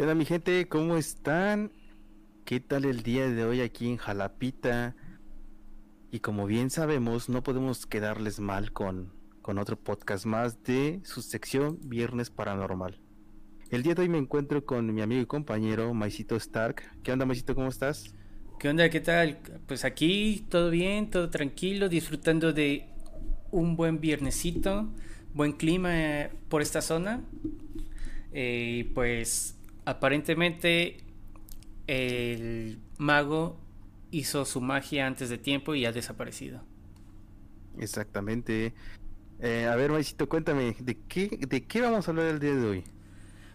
¿Qué onda mi gente? ¿Cómo están? ¿Qué tal el día de hoy aquí en Jalapita? Y como bien sabemos, no podemos quedarles mal con, con otro podcast más de su sección Viernes Paranormal. El día de hoy me encuentro con mi amigo y compañero Maicito Stark. ¿Qué onda Maicito? ¿Cómo estás? ¿Qué onda? ¿Qué tal? Pues aquí todo bien, todo tranquilo, disfrutando de un buen viernesito, buen clima eh, por esta zona. Eh, pues aparentemente el mago hizo su magia antes de tiempo y ha desaparecido. Exactamente. Eh, a ver, Maicito, cuéntame, ¿de qué, ¿de qué vamos a hablar el día de hoy?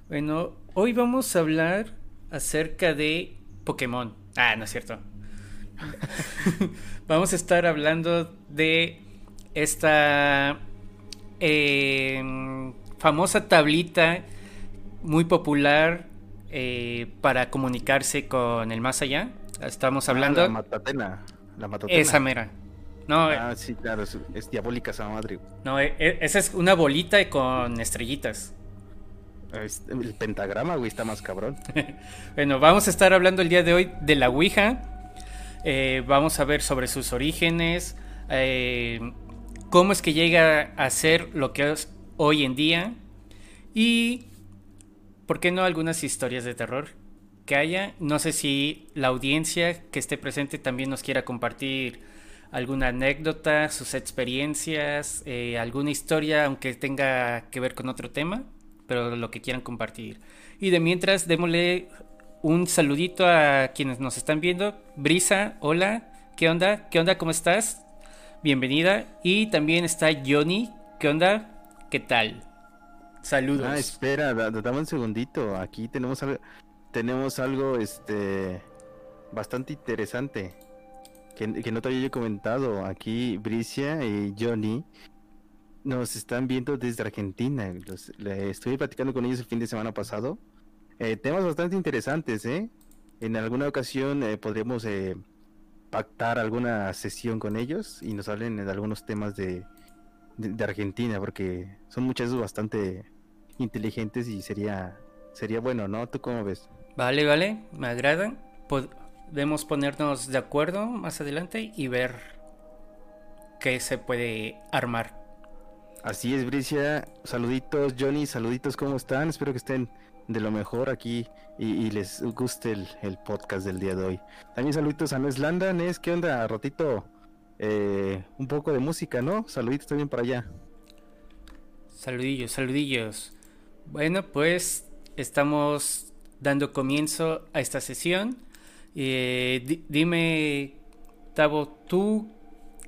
Bueno, hoy vamos a hablar acerca de Pokémon. Ah, no es cierto. vamos a estar hablando de esta eh, famosa tablita muy popular eh, para comunicarse con el más allá. Estamos ah, hablando. la matatena. La matatena. Esa mera. No, ah, sí, claro, es, diabólica esa madre. No, eh, esa es una bolita con estrellitas. El pentagrama, güey, está más cabrón. bueno, vamos a estar hablando el día de hoy de la Ouija. Eh, vamos a ver sobre sus orígenes, eh, cómo es que llega a ser lo que es hoy en día y, ¿por qué no algunas historias de terror que haya? No sé si la audiencia que esté presente también nos quiera compartir alguna anécdota, sus experiencias, eh, alguna historia, aunque tenga que ver con otro tema pero lo que quieran compartir. Y de mientras, démosle un saludito a quienes nos están viendo. Brisa, hola, ¿qué onda? ¿Qué onda? ¿Cómo estás? Bienvenida. Y también está Johnny, ¿qué onda? ¿Qué tal? Saludos. Ah, espera, dame un segundito. Aquí tenemos algo, tenemos algo este bastante interesante que, que no te había comentado. Aquí Bricia y Johnny nos están viendo desde Argentina. estuve platicando con ellos el fin de semana pasado. Eh, temas bastante interesantes, ¿eh? En alguna ocasión eh, podremos eh, pactar alguna sesión con ellos y nos hablen de algunos temas de, de, Argentina, porque son muchachos bastante inteligentes y sería, sería bueno, ¿no? ¿Tú cómo ves? Vale, vale, me agrada. Podemos ponernos de acuerdo más adelante y ver qué se puede armar. Así es, Bricia. Saluditos, Johnny. Saluditos, ¿cómo están? Espero que estén de lo mejor aquí y, les guste el, podcast del día de hoy. También saluditos a Nes Landa. Nes, ¿qué onda? Ratito, eh, un poco de música, ¿no? Saluditos también para allá. Saludillos, saludillos. Bueno, pues estamos dando comienzo a esta sesión. Eh, dime, Tavo, ¿tú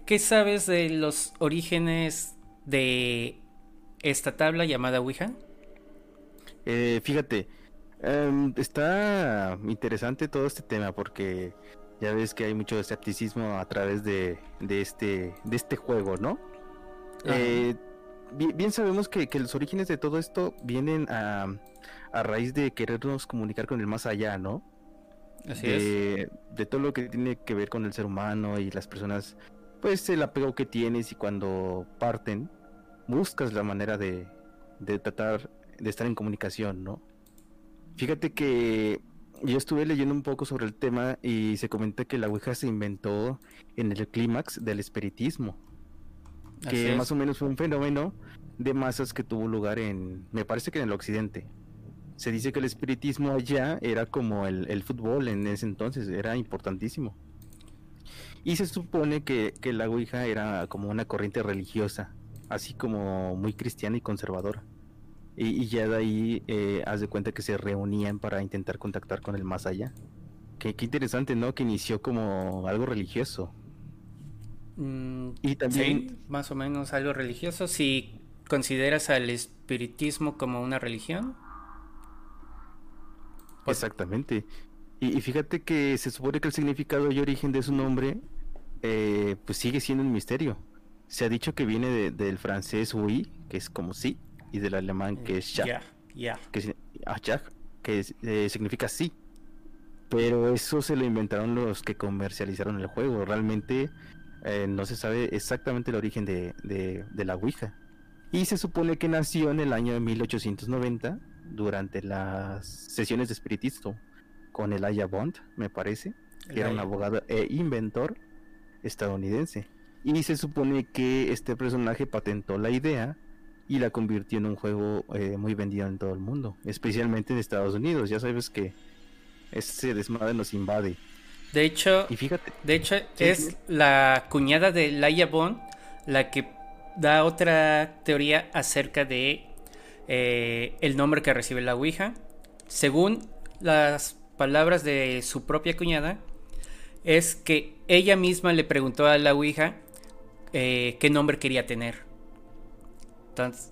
qué sabes de los orígenes de esta tabla llamada Ouija? Eh, fíjate, em, está interesante todo este tema porque ya ves que hay mucho escepticismo a través de, de este, de este juego, ¿no? Eh, bien, sabemos que, los orígenes de todo esto vienen a, a, raíz de querernos comunicar con el más allá, ¿no? Así es. De todo lo que tiene que ver con el ser humano y las personas, pues el apego que tienes y cuando parten, buscas la manera de, de tratar de estar en comunicación, ¿no? Fíjate que yo estuve leyendo un poco sobre el tema y se comenta que la Ouija se inventó en el clímax del espiritismo, que más o menos fue un fenómeno de masas que tuvo lugar en, me parece que en el occidente. Se dice que el espiritismo allá era como el, el fútbol en ese entonces, era importantísimo. Y se supone que, que la Ouija era como una corriente religiosa así como muy cristiana y conservadora. Y, ya de ahí eh, haz de cuenta que se reunían para intentar contactar con el más allá. Qué, interesante, ¿no? Que inició como algo religioso. Mm, y también... más o menos algo religioso. Si consideras al espiritismo como una religión. Pues Exactamente. Y, fíjate que se supone que el significado y origen de su nombre eh, pues sigue siendo un misterio. Se ha dicho que viene del francés oui, que es como sí, y del alemán que es ja, que, ah, que eh, significa sí. Pero eso se lo inventaron los que comercializaron el juego. Realmente eh, no se sabe exactamente el origen de, de, la Ouija. Y se supone que nació en el año 1890 durante las sesiones de espiritismo con Elijah Bond, me parece, que era un abogado e inventor estadounidense. Y se supone que este personaje patentó la idea y la convirtió en un juego eh, muy vendido en todo el mundo, especialmente en Estados Unidos. Ya sabes que ese desmadre nos invade. De hecho, y fíjate, de hecho es la cuñada de Laia Bond la que da otra teoría acerca de eh, el nombre que recibe la Ouija. Según las palabras de su propia cuñada, es que ella misma le preguntó a la Ouija eh, qué nombre quería tener. Entonces,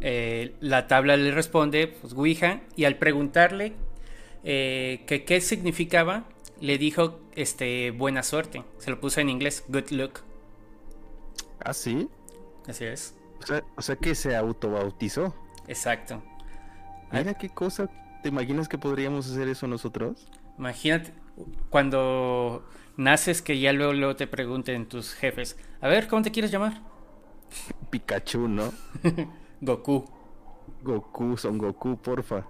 eh, la tabla le responde, pues Ouija, y al preguntarle que qué significaba, le dijo este buena suerte. Se lo puso en inglés, good luck. ¿Ah, sí? Así es. O sea, que se autobautizó. Exacto. Mira qué cosa. ¿Te imaginas que podríamos hacer eso nosotros? Imagínate cuando naces que ya luego, luego te pregunten tus jefes, a ver, ¿cómo te quieres llamar? Pikachu, ¿no? Goku. Goku, son Goku, porfa.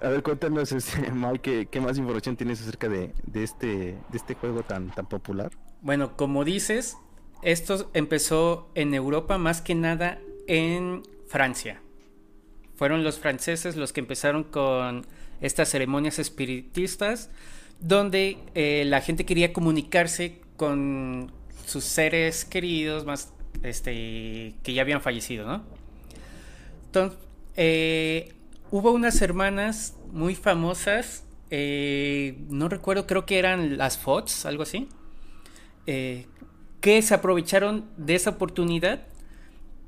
A ver, cuéntanos, este, Mike, ¿qué, más información tienes acerca de, este, este juego tan, tan popular? Bueno, como dices, esto empezó en Europa, más que nada en Francia. Fueron los franceses los que empezaron con estas ceremonias espiritistas, donde eh, la gente quería comunicarse con sus seres queridos más este que ya habían fallecido, ¿no? Entonces, eh, hubo unas hermanas muy famosas, eh, no recuerdo, creo que eran las Fox, algo así, que se aprovecharon de esa oportunidad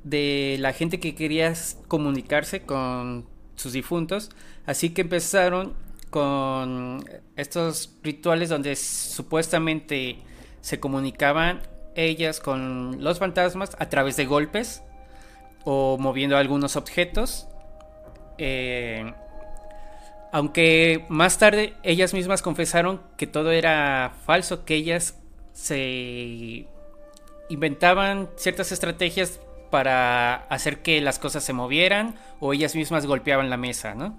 de la gente que quería comunicarse con sus difuntos, así que empezaron con estos rituales donde supuestamente se comunicaban ellas con los fantasmas a través de golpes o moviendo algunos objetos. Eh, aunque más tarde ellas mismas confesaron que todo era falso, que ellas se inventaban ciertas estrategias para hacer que las cosas se movieran o ellas mismas golpeaban la mesa, ¿no?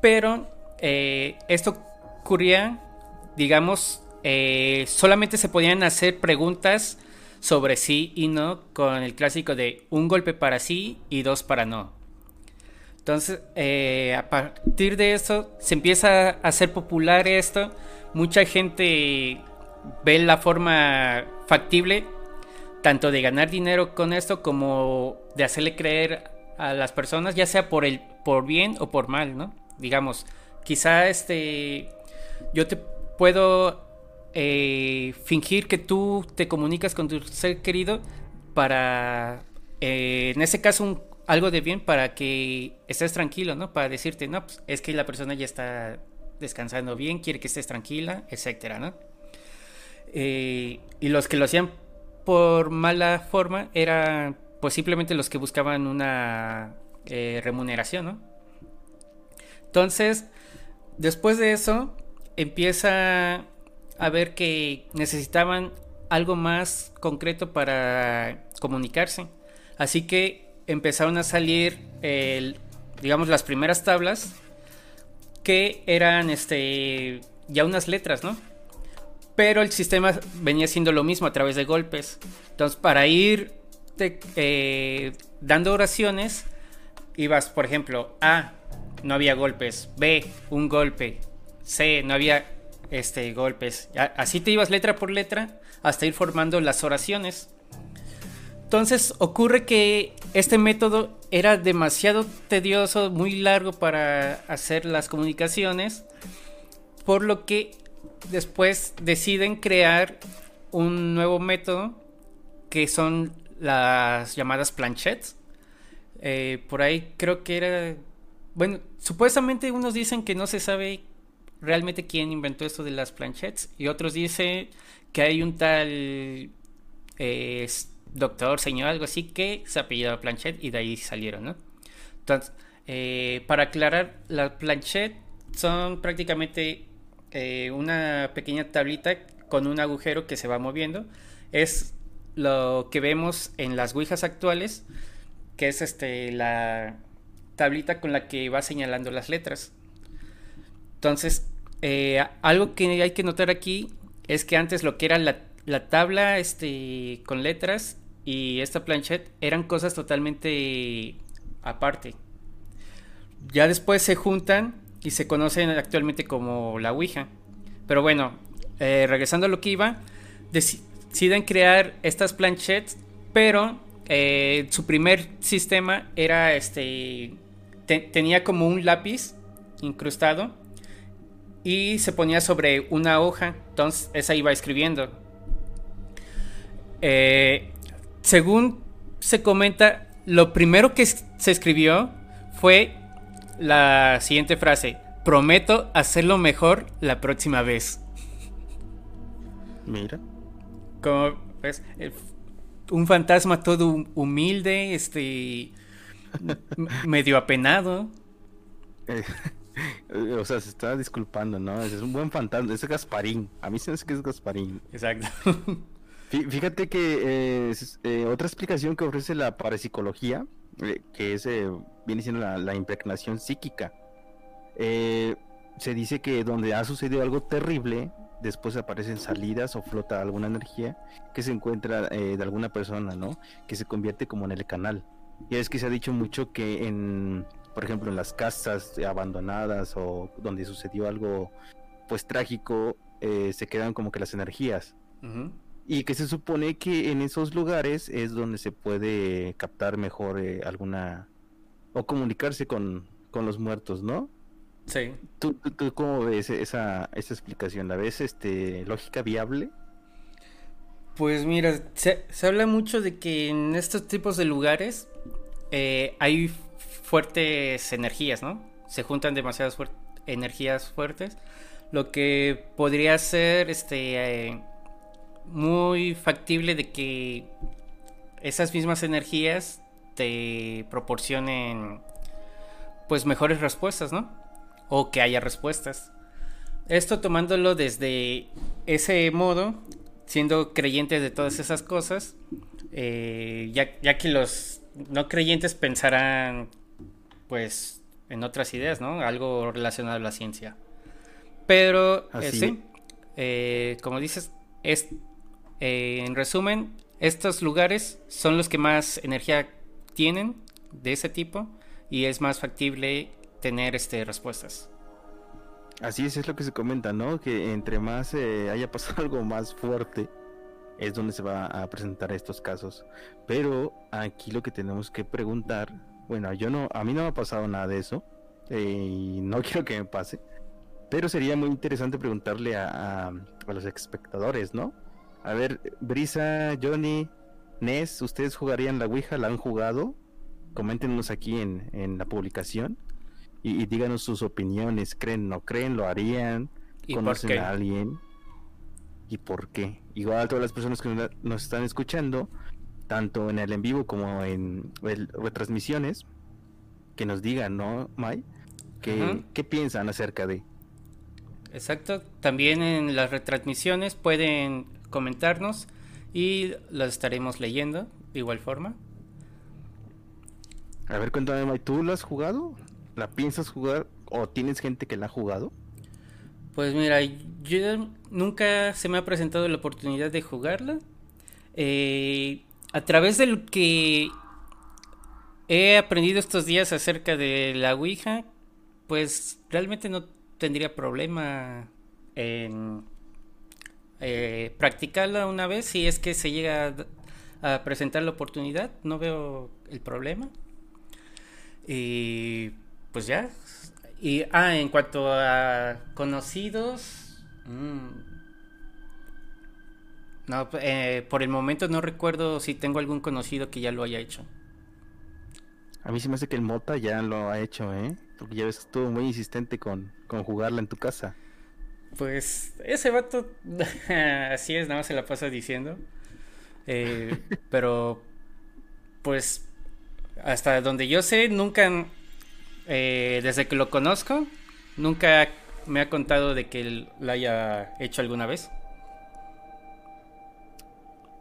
Pero eh, esto ocurría, digamos, eh, solamente se podían hacer preguntas sobre sí y no con el clásico de un golpe para sí y dos para no. Entonces, eh, a partir de eso se empieza a hacer popular esto. Mucha gente ve la forma factible tanto de ganar dinero con esto como de hacerle creer a las personas, ya sea por el por bien o por mal, ¿no? Digamos, quizá este yo te puedo eh, fingir que tú te comunicas con tu ser querido para eh, en ese caso algo de bien para que estés tranquilo, ¿no? Para decirte, no, pues es que la persona ya está descansando bien, quiere que estés tranquila, etcétera, ¿no? Eh, y los que lo hacían por mala forma eran pues simplemente los que buscaban una eh, remuneración, ¿no? Entonces, después de eso, empieza a ver que necesitaban algo más concreto para comunicarse. Así que empezaron a salir, digamos, las primeras tablas que eran este, ya unas letras, ¿no? pero el sistema venía siendo lo mismo a través de golpes. Entonces, para ir eh, dando oraciones, ibas, por ejemplo, A, no había golpes, B, un golpe, C, no había este, golpes. Así te ibas letra por letra hasta ir formando las oraciones. Entonces ocurre que este método era demasiado tedioso, muy largo para hacer las comunicaciones, por lo que después deciden crear un nuevo método que son las llamadas planchettes. Eh, por ahí creo que era... Bueno, supuestamente unos dicen que no se sabe realmente quién inventó esto de las planchettes y otros dicen que hay un tal eh, doctor, señor, algo así que se apellidaba planchette y de ahí salieron, ¿no? Entonces, eh, para aclarar, las planchettes son prácticamente eh, una pequeña tablita con un agujero que se va moviendo. Es lo que vemos en las Ouijas actuales, que es este la tablita con la que va señalando las letras. Entonces, eh, algo que hay que notar aquí es que antes lo que era la, la tabla este, con letras y esta planchette eran cosas totalmente aparte. Ya después se juntan y se conocen actualmente como la Ouija. Pero bueno, eh, regresando a lo que iba, deciden crear estas planchettes, pero eh, su primer sistema era este. tenía como un lápiz incrustado y se ponía sobre una hoja, entonces esa iba escribiendo. Eh, según se comenta, lo primero que se escribió fue la siguiente frase, prometo hacerlo mejor la próxima vez. Mira. Como ves, eh, un fantasma todo humilde, este medio apenado. Eh, o sea, se está disculpando, ¿no? Es un buen fantasma, es Gasparín. A mí se me hace que es Gasparín. Exacto. Fíjate que eh, otra explicación que ofrece la parapsicología, que es, viene siendo la, impregnación psíquica. se dice que donde ha sucedido algo terrible, después aparecen salidas o flota alguna energía que se encuentra eh, de alguna persona, ¿no? Que se convierte como en el canal. Y es que se ha dicho mucho que en, por ejemplo, en las casas abandonadas o donde sucedió algo pues trágico, eh, se quedan como que las energías. Y que se supone que en esos lugares es donde se puede captar mejor eh, alguna o comunicarse con, con los muertos, ¿no? Sí. ¿Tú, tú, cómo ves esa, esa explicación? ¿La ves este, lógica viable? Pues mira, se, habla mucho de que en estos tipos de lugares eh, hay fuertes energías, ¿no? Se juntan demasiadas energías fuertes, lo que podría ser este, eh, muy factible de que esas mismas energías te proporcionen pues mejores respuestas, ¿no? o que haya respuestas. Esto tomándolo desde ese modo, siendo creyente de todas esas cosas, eh, ya, que los no creyentes pensarán pues en otras ideas, ¿no? Algo relacionado a la ciencia. Pero eh, sí, eh, como dices, es, en resumen, estos lugares son los que más energía tienen de ese tipo y es más factible tener este, respuestas. Así es, es lo que se comenta, ¿no? Que entre más eh, haya pasado algo más fuerte, es donde se va a presentar estos casos. Pero aquí lo que tenemos que preguntar, bueno, yo no, a mí no me ha pasado nada de eso eh, y no quiero que me pase, pero sería muy interesante preguntarle a, a, los espectadores, ¿no? A ver, Brisa, Johnny, Ness, ¿ustedes jugarían la Ouija? ¿La han jugado? Coméntenos aquí en, en la publicación y, díganos sus opiniones, creen, no creen, lo harían, ¿Y conocen a alguien y por qué. Igual a todas las personas que nos están escuchando, tanto en el en vivo como en retransmisiones, que nos digan, ¿no, May? ¿Qué, ¿Qué piensan acerca de? Exacto, también en las retransmisiones pueden comentarnos y las estaremos leyendo de igual forma. A ver, cuéntame, May, ¿tú lo has jugado? ¿La piensas jugar o tienes gente que la ha jugado? Pues mira, yo nunca se me ha presentado la oportunidad de jugarla. Eh, a través de lo que he aprendido estos días acerca de la Ouija, pues realmente no tendría problema en eh, practicarla una vez si es que se llega a, presentar la oportunidad. No veo el problema. Y pues ya. Y, ah, en cuanto a conocidos. Mm, no, eh, por el momento no recuerdo si tengo algún conocido que ya lo haya hecho. A mí se me hace que el Mota ya lo ha hecho, ¿eh? Porque ya ves estuvo muy insistente con, con jugarla en tu casa. Pues ese vato, así es, nada más se la pasa diciendo. Eh, pero, pues, hasta donde yo sé, nunca eh, desde que lo conozco, nunca me ha contado de que él lo haya hecho alguna vez.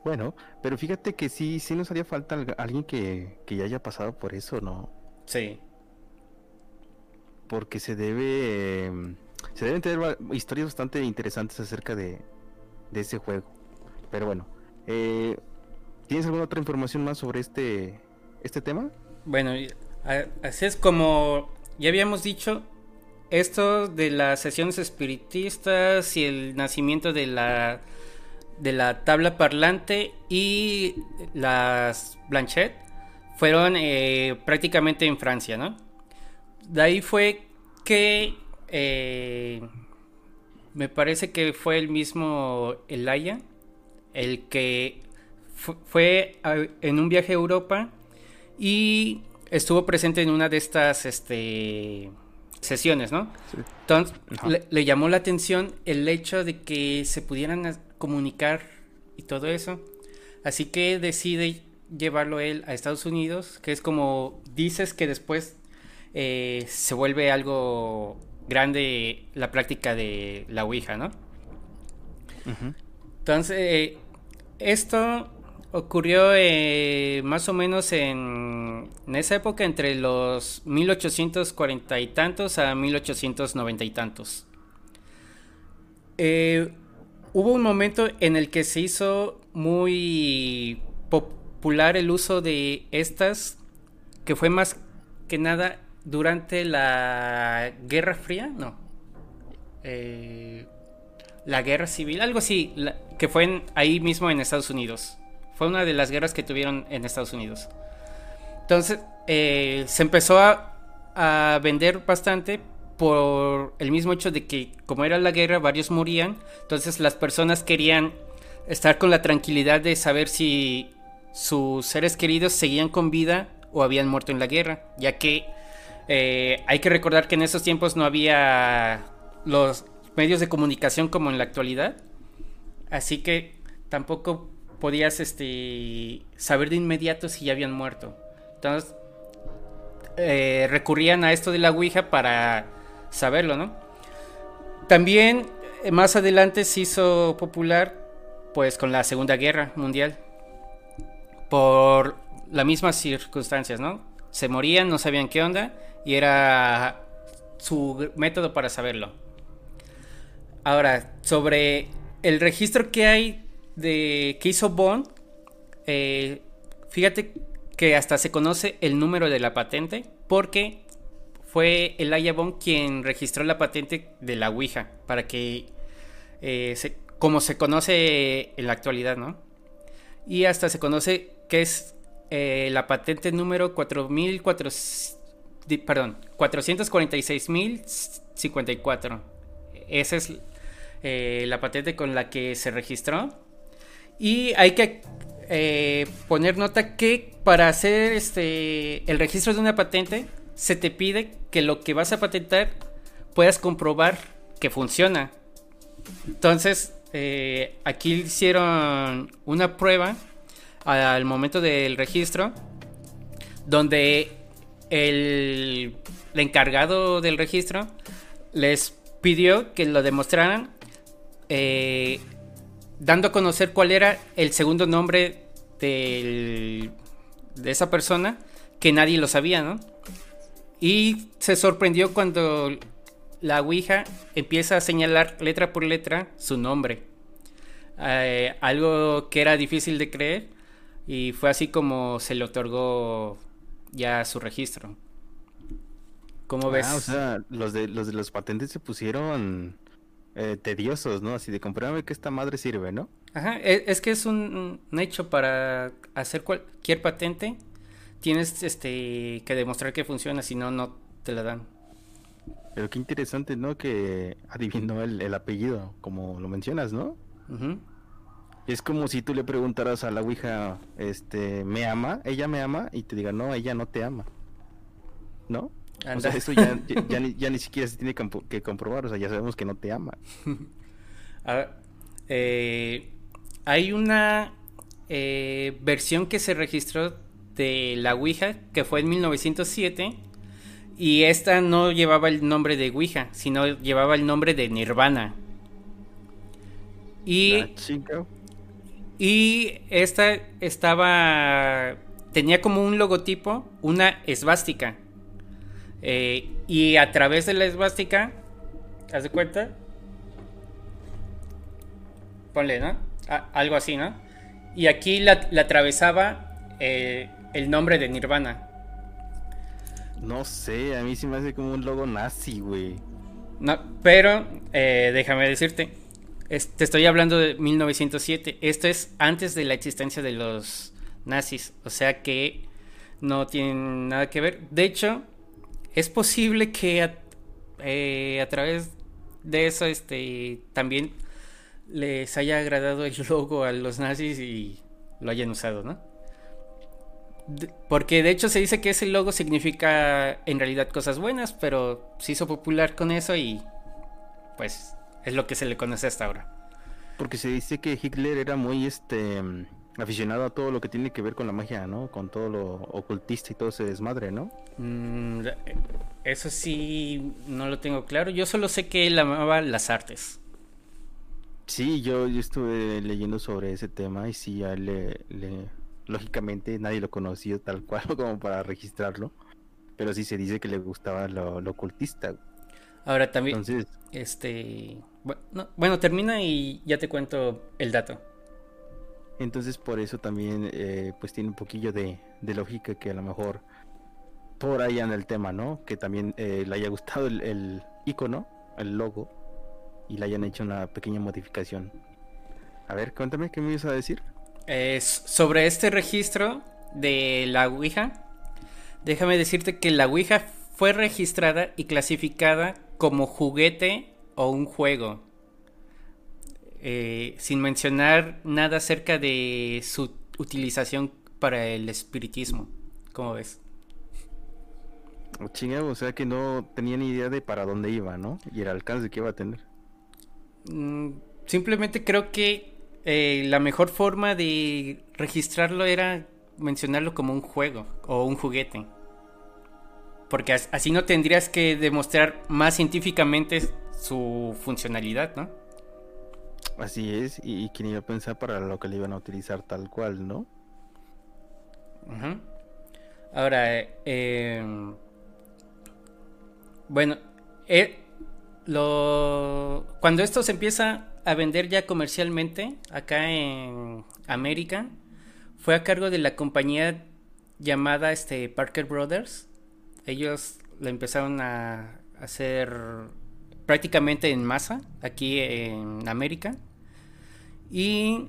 Bueno, pero fíjate que sí, sí nos haría falta alguien que, que ya haya pasado por eso, ¿no? Sí. porque se debe em, se deben tener historias bastante interesantes acerca de, de ese juego. Pero bueno, eh, ¿tienes alguna otra información más sobre este este tema? Bueno, así es como ya habíamos dicho, esto de las sesiones espiritistas y el nacimiento de la de la tabla parlante y las Blanchet fueron eh, prácticamente en Francia, ¿no? De ahí fue que eh, me parece que fue el mismo Elaya el que fue en un viaje a Europa y estuvo presente en una de estas este, sesiones, ¿no? Entonces le, llamó la atención el hecho de que se pudieran comunicar y todo eso. Así que decide llevarlo él a Estados Unidos, que es como dices que después eh, se vuelve algo grande la práctica de la Ouija, ¿no? Entonces, eh, esto ocurrió eh, más o menos en, esa época, entre los 1840 y tantos a 1890 y tantos. Eh, hubo un momento en el que se hizo muy popular el uso de estas, que fue más que nada durante la Guerra Fría, no. Eh, la Guerra Civil, algo así, que fue ahí mismo en Estados Unidos. Fue una de las guerras que tuvieron en Estados Unidos. Entonces, eh, se empezó a, a vender bastante por el mismo hecho de que como era la guerra varios morían, entonces las personas querían estar con la tranquilidad de saber si sus seres queridos seguían con vida o habían muerto en la guerra, ya que eh, hay que recordar que en esos tiempos no había los medios de comunicación como en la actualidad, así que tampoco podías este, saber de inmediato si ya habían muerto. Entonces, eh, recurrían a esto de la Ouija para saberlo, ¿no? También eh, más adelante se hizo popular pues con la Segunda Guerra Mundial por las mismas circunstancias, ¿no? Se morían, no sabían qué onda y era su método para saberlo. Ahora, sobre el registro que hay de que hizo Bond, eh, fíjate que hasta se conoce el número de la patente porque fue el Bond quien registró la patente de la Ouija para que eh, como se conoce en la actualidad, ¿no? Y hasta se conoce que es eh, la patente número 4400, perdón, 446.054. Esa es la patente con la que se registró y hay que eh, poner nota que para hacer este el registro de una patente se te pide que lo que vas a patentar puedas comprobar que funciona. Entonces, eh, aquí hicieron una prueba al momento del registro donde el, encargado del registro les pidió que lo demostraran eh, dando a conocer cuál era el segundo nombre de esa persona, que nadie lo sabía, ¿no? Y se sorprendió cuando la Ouija empieza a señalar letra por letra su nombre. Eh, algo que era difícil de creer y fue así como se le otorgó ya su registro. ¿Cómo ah, ves? o sea, los de los de los patentes se pusieron eh, tediosos, ¿no? Así de comprarme que esta madre sirve, ¿no? Ajá, e, es, que es un, hecho para hacer cualquier patente. Tienes este que demostrar que funciona, si no, no te la dan. Pero qué interesante, ¿no? Que adivinó el, apellido, como lo mencionas, ¿no? Es como si tú le preguntaras a la Ouija, este, ¿me ama? ¿Ella me ama? Y te diga, no, ella no te ama. ¿No? O sea, eso ya, ya, ni, siquiera se tiene que comprobar, o sea, ya sabemos que no te ama. eh, hay una eh, versión que se registró de la Ouija, que fue en 1907, y esta no llevaba el nombre de Ouija, sino llevaba el nombre de Nirvana. Y, y esta estaba, tenía como un logotipo, una esvástica Eh, y a través de la esvástica, ¿haz de cuenta? Ponle, ¿no? algo así, ¿no? Y aquí la, atravesaba eh, el nombre de Nirvana. No sé, a mí sí me hace como un logo nazi, güey. No, pero eh, déjame decirte, te estoy hablando de 1907. Esto es antes de la existencia de los nazis, o sea que no tienen nada que ver. De hecho, es posible que a, eh, través de eso, este, también les haya agradado el logo a los nazis y lo hayan usado, ¿no? porque de hecho se dice que ese logo significa en realidad cosas buenas, pero se hizo popular con eso y pues es lo que se le conoce hasta ahora. Porque se dice que Hitler era muy este aficionado a todo lo que tiene que ver con la magia, ¿no? Con todo lo ocultista y todo ese desmadre, ¿no? Mm, eso sí, no lo tengo claro. Yo solo sé que él amaba las artes. Sí, yo, yo estuve leyendo sobre ese tema y sí, a él le, lógicamente nadie lo conocía tal cual como para registrarlo, pero sí se dice que le gustaba lo, ocultista. Ahora también, Entonces, este, bueno, termina y ya te cuento el dato. Entonces por eso también eh, pues tiene un poquillo de, lógica que a lo mejor por ahí en el tema, ¿no? Que también eh, le haya gustado el, el icono, el logo, y le hayan hecho una pequeña modificación. A ver, cuéntame, ¿qué me ibas a decir? sobre este registro de la Ouija, déjame decirte que la Ouija fue registrada y clasificada como juguete o un juego. Eh, sin mencionar nada acerca de su utilización para el espiritismo. ¿Cómo ves? o sea que no tenía ni idea de para dónde iba, ¿no? Y el alcance que iba a tener. Mm, simplemente creo que eh, la mejor forma de registrarlo era mencionarlo como un juego o un juguete. Porque así no tendrías que demostrar más científicamente su funcionalidad, ¿no? Así es, y, quien iba a pensar para lo que le iban a utilizar tal cual, ¿no? Ahora, eh, bueno, eh, lo, cuando esto se empieza a vender ya comercialmente acá en América, fue a cargo de la compañía llamada este, Parker Brothers. Ellos lo empezaron a hacer prácticamente en masa aquí en América. Y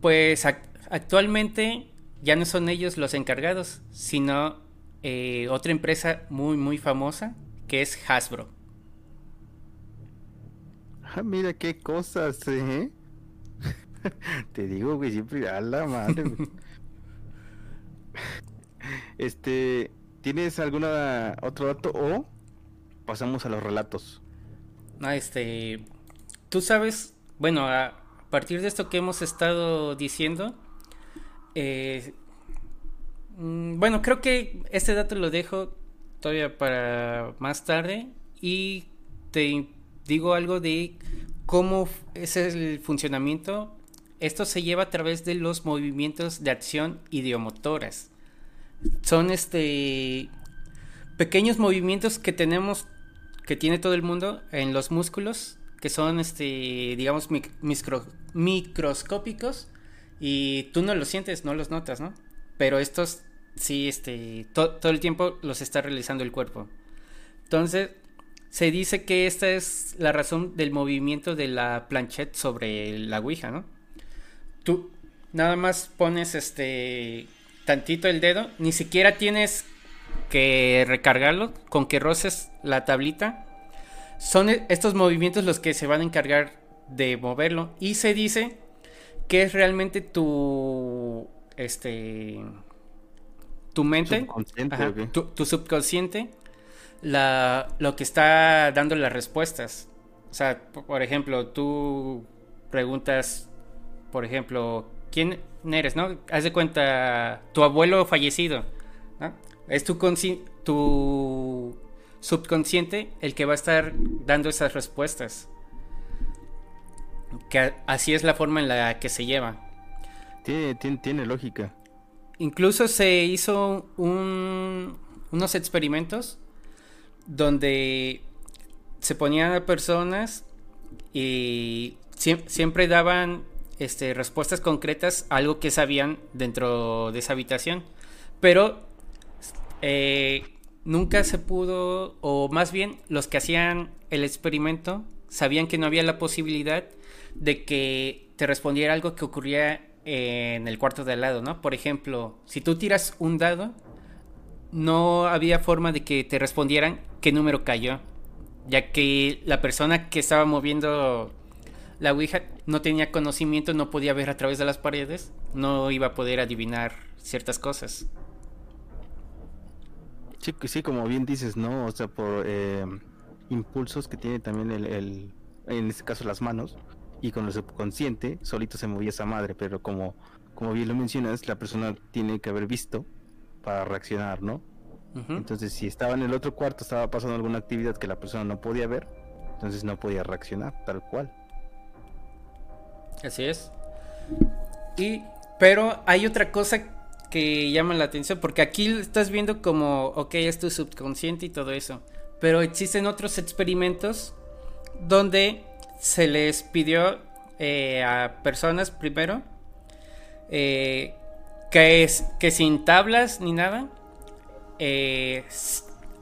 pues actualmente ya no son ellos los encargados, sino eh, otra empresa muy muy famosa que es Hasbro. Ah, mira qué cosas, ¿eh? Te digo, que siempre a la madre. este, ¿tienes alguna otro dato o pasamos a los relatos? Ah, este, tú sabes, bueno, a partir de esto que hemos estado diciendo, eh, mm, bueno, creo que este dato lo dejo todavía para más tarde y te digo algo de cómo es el funcionamiento. Esto se lleva a través de los movimientos de acción ideomotoras. Son este pequeños movimientos que tenemos que tiene todo el mundo en los músculos que son este digamos microscópicos y tú no los sientes, no los notas, ¿no? Pero estos sí este todo el tiempo los está realizando el cuerpo. Entonces, se dice que esta es la razón del movimiento de la planchette sobre la Ouija, ¿no? Tú nada más pones este tantito el dedo, ni siquiera tienes que recargarlo, con que roces la tablita. Son e, estos movimientos los que se van a encargar de moverlo y se dice que es realmente tu este tu mente, tu subconsciente la, lo que está dando las respuestas. O sea, por ejemplo, tú preguntas, por ejemplo, ¿quién eres? ¿No? Haz de cuenta, tu abuelo fallecido. Es tu, tu subconsciente el que va a estar dando esas respuestas. Que así es la forma en la que se lleva. Tiene, tiene, lógica. Incluso se hizo un, unos experimentos donde se ponían a personas y siempre daban este, respuestas concretas a algo que sabían dentro de esa habitación. Pero eh, nunca se pudo, o más bien los que hacían el experimento sabían que no había la posibilidad de que te respondiera algo que ocurría en el cuarto de al lado, ¿no? Por ejemplo, si tú tiras un dado, no había forma de que te respondieran qué número cayó, ya que la persona que estaba moviendo la Ouija no tenía conocimiento, no podía ver a través de las paredes, no iba a poder adivinar ciertas cosas. Sí, sí, como bien dices, ¿no? O sea, por eh, impulsos que tiene también el, en este caso las manos, y con el subconsciente, solito se movía esa madre, pero como, como bien lo mencionas, la persona tiene que haber visto para reaccionar, ¿no? Entonces, si estaba en el otro cuarto, estaba pasando alguna actividad que la persona no podía ver, entonces no podía reaccionar, tal cual. Así es. Y, pero hay otra cosa que llama la atención, porque aquí estás viendo como, ok, es tu subconsciente y todo eso, pero existen otros experimentos donde se les pidió eh, a personas primero eh, que, es, que sin tablas ni nada eh,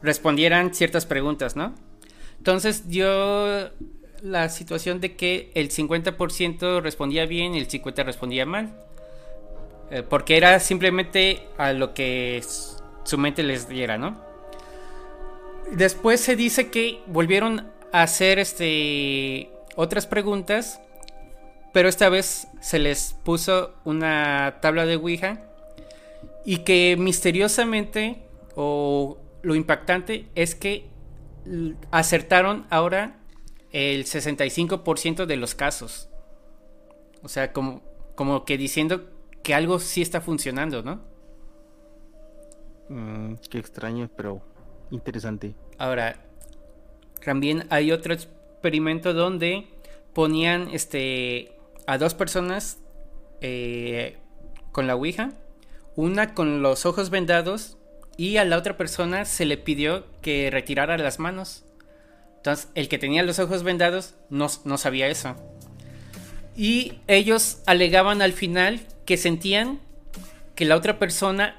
respondieran ciertas preguntas, ¿no? Entonces dio la situación de que el 50% respondía bien y el 50% respondía mal. Eh, porque era simplemente a lo que su mente les diera, ¿no? Después se dice que volvieron a hacer este otras preguntas, pero esta vez se les puso una tabla de Ouija y que misteriosamente o lo impactante es que acertaron ahora el 65% de los casos. O sea, como, como que diciendo que algo sí está funcionando, ¿no? Mm, qué extraño, pero interesante. Ahora, también hay otro experimento donde ponían este, a dos personas eh, con la Ouija, una con los ojos vendados y a la otra persona se le pidió que retirara las manos. Entonces, el que tenía los ojos vendados no, no sabía eso. Y ellos alegaban al final que sentían que la otra persona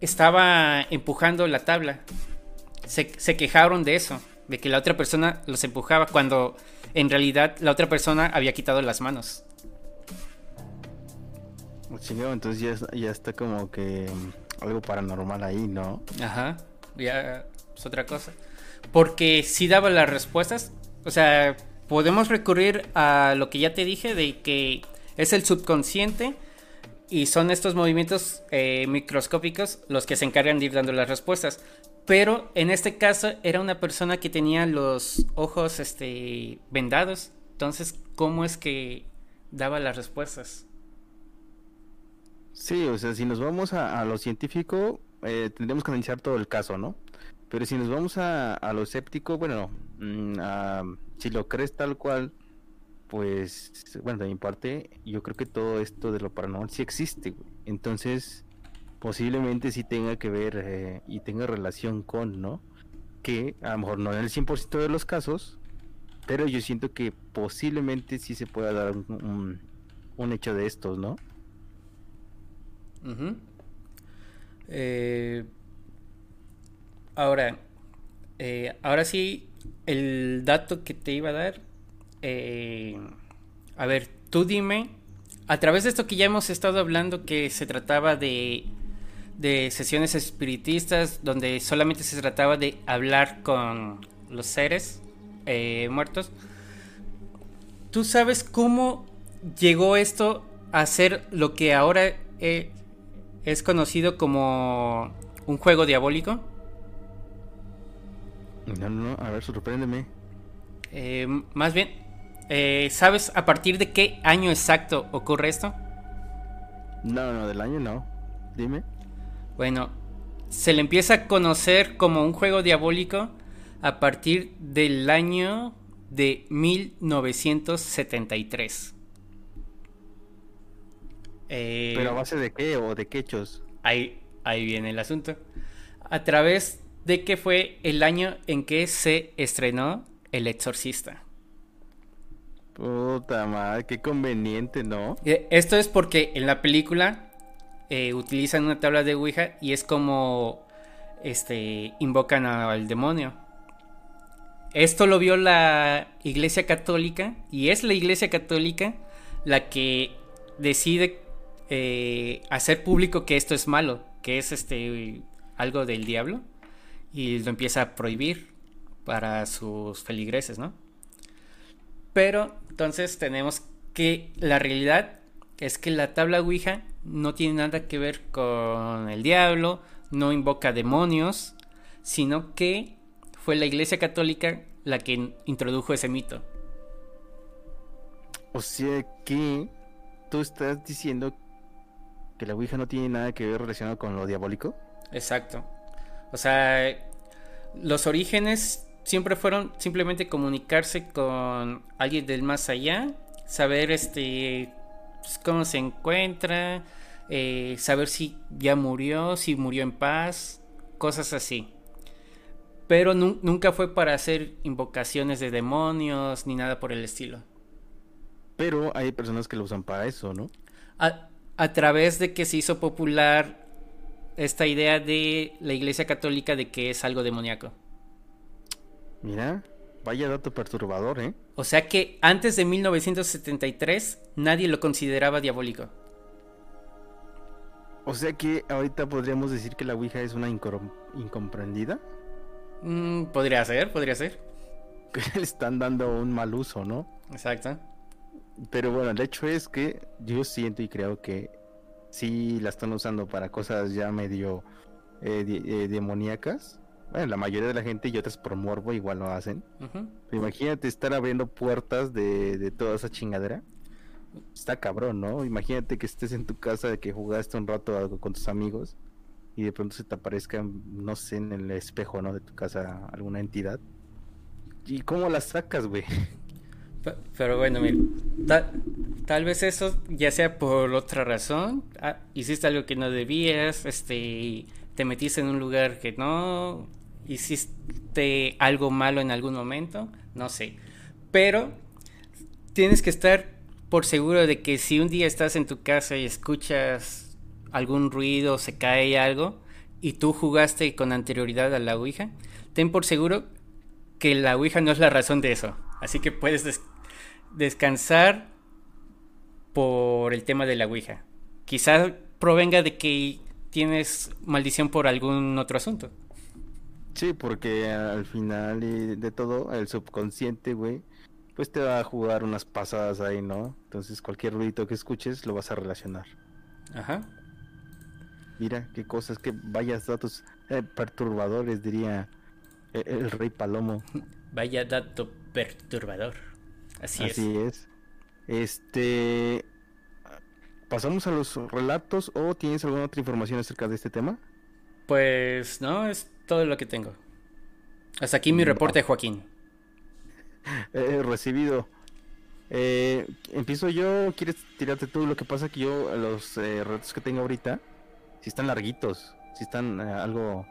estaba empujando la tabla. Se, se, quejaron de eso, de que la otra persona los empujaba cuando en realidad la otra persona había quitado las manos. entonces ya, ya está como que algo paranormal ahí, ¿no? Ajá, ya es otra cosa. Porque si daba las respuestas, o sea, podemos recurrir a lo que ya te dije de que es el subconsciente y son estos movimientos eh, microscópicos los que se encargan de ir dando las respuestas. Pero en este caso era una persona que tenía los ojos este, vendados. Entonces, ¿cómo es que daba las respuestas? Sí, o sea, si nos vamos a, lo científico, eh, tendremos que analizar todo el caso, ¿no? Pero si nos vamos a, lo escéptico, bueno, mm, si lo crees tal cual, pues, bueno, de mi parte, yo creo que todo esto de lo paranormal sí existe, Entonces, posiblemente sí tenga que ver eh, y tenga relación con, ¿no? Que a lo mejor no en el 100% de los casos, pero yo siento que posiblemente sí se pueda dar un, un hecho de estos, ¿no? Eh, ahora, eh, ahora sí, el dato que te iba a dar. Eh, a ver, tú dime, a través de esto que ya hemos estado hablando, que se trataba de, de sesiones espiritistas, donde solamente se trataba de hablar con los seres muertos. ¿Tú sabes cómo llegó esto a ser lo que ahora es conocido como un juego diabólico. No, no, a ver, sorpréndeme. Eh, más bien, eh, ¿sabes a partir de qué año exacto ocurre esto? No, no, del año no. Dime. Bueno, se le empieza a conocer como un juego diabólico a partir del año de 1973. Eh, ¿Pero a base de qué o de qué hechos? Ahí, ahí viene el asunto. A través de que fue el año en que se estrenó El Exorcista. Puta madre, qué conveniente, ¿no? Eh, esto es porque en la película eh, utilizan una tabla de Ouija y es como este invocan al demonio. Esto lo vio la Iglesia Católica y es la Iglesia Católica la que decide eh, hacer público que esto es malo, que es este algo del diablo y lo empieza a prohibir para sus feligreses, ¿no? Pero entonces tenemos que la realidad es que la tabla Ouija no tiene nada que ver con el diablo, no invoca demonios, sino que fue la Iglesia Católica la que introdujo ese mito. O sea que tú estás diciendo que la Ouija no tiene nada que ver relacionado con lo diabólico. Exacto. O sea, los orígenes siempre fueron simplemente comunicarse con alguien del más allá, saber este pues, cómo se encuentra, eh, saber si ya murió, si murió en paz, cosas así. Pero nunca fue para hacer invocaciones de demonios ni nada por el estilo. Pero hay personas que lo usan para eso, ¿no? A, a través de que se hizo popular esta idea de la Iglesia Católica de que es algo demoníaco. Mira, vaya dato perturbador, ¿eh? O sea que antes de 1973 nadie lo consideraba diabólico. O sea que ahorita podríamos decir que la Ouija es una incomprendida. Mm, podría ser, podría ser. Que le están dando un mal uso, ¿no? Exacto. Pero bueno, el hecho es que yo siento y creo que sí la están usando para cosas ya medio eh, eh, demoníacas. Bueno, la mayoría de la gente y otras por morbo igual lo hacen. Imagínate estar abriendo puertas de, de toda esa chingadera. Está cabrón, ¿no? Imagínate que estés en tu casa de que jugaste un rato algo con tus amigos y de pronto se te aparezca, no sé, en el espejo, ¿no? De tu casa alguna entidad. ¿Y cómo la sacas, güey? Pero bueno, mira, tal, vez eso ya sea por otra razón. Ah, hiciste algo que no debías, este, te metiste en un lugar que no, hiciste algo malo en algún momento, no sé. Pero tienes que estar por seguro de que si un día estás en tu casa y escuchas algún ruido, se cae algo, y tú jugaste con anterioridad a la Ouija, ten por seguro que la Ouija no es la razón de eso. Así que puedes descansar por el tema de la Ouija. Quizás provenga de que tienes maldición por algún otro asunto. Sí, porque al final de todo, el subconsciente, güey, pues te va a jugar unas pasadas ahí, ¿no? Entonces cualquier ruido que escuches lo vas a relacionar. Ajá. Mira, qué cosas, que vayas datos eh, perturbadores, diría el, el rey Palomo. Vaya dato perturbador. Así, Así es. Este. ¿Pasamos a los relatos o tienes alguna otra información acerca de este tema? Pues no, es todo lo que tengo. Hasta aquí mi reporte, Joaquín. Eh, recibido. Eh, empiezo yo, ¿quieres tirarte tú? Lo que pasa que yo, los eh, relatos que tengo ahorita, si están larguitos, si están eh, algo,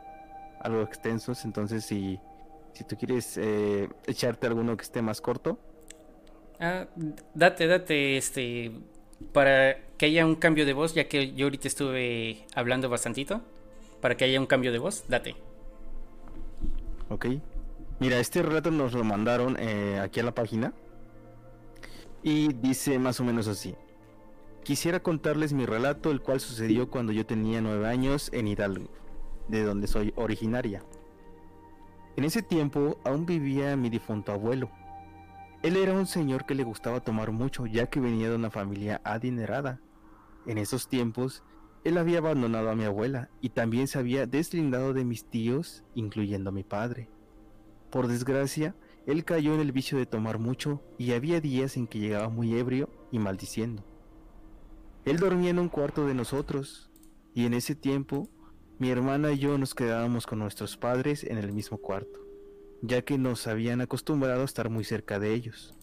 algo extensos, entonces si, si tú quieres echarte alguno que esté más corto, Ah, date, date, este, para que haya un cambio de voz, ya que yo ahorita estuve hablando bastantito, para que haya un cambio de voz, date. Ok. Mira, este relato nos lo mandaron eh, aquí a la página y dice más o menos así. Quisiera contarles mi relato, el cual sucedió cuando yo tenía nueve años en Hidalgo, de donde soy originaria. En ese tiempo aún vivía mi difunto abuelo él era un señor que le gustaba tomar mucho ya que venía de una familia adinerada. En esos tiempos, él había abandonado a mi abuela y también se había deslindado de mis tíos, incluyendo a mi padre. Por desgracia, él cayó en el vicio de tomar mucho y había días en que llegaba muy ebrio y maldiciendo. Él dormía en un cuarto de nosotros y en ese tiempo mi hermana y yo nos quedábamos con nuestros padres en el mismo cuarto ya que nos habían acostumbrado a estar muy cerca de ellos.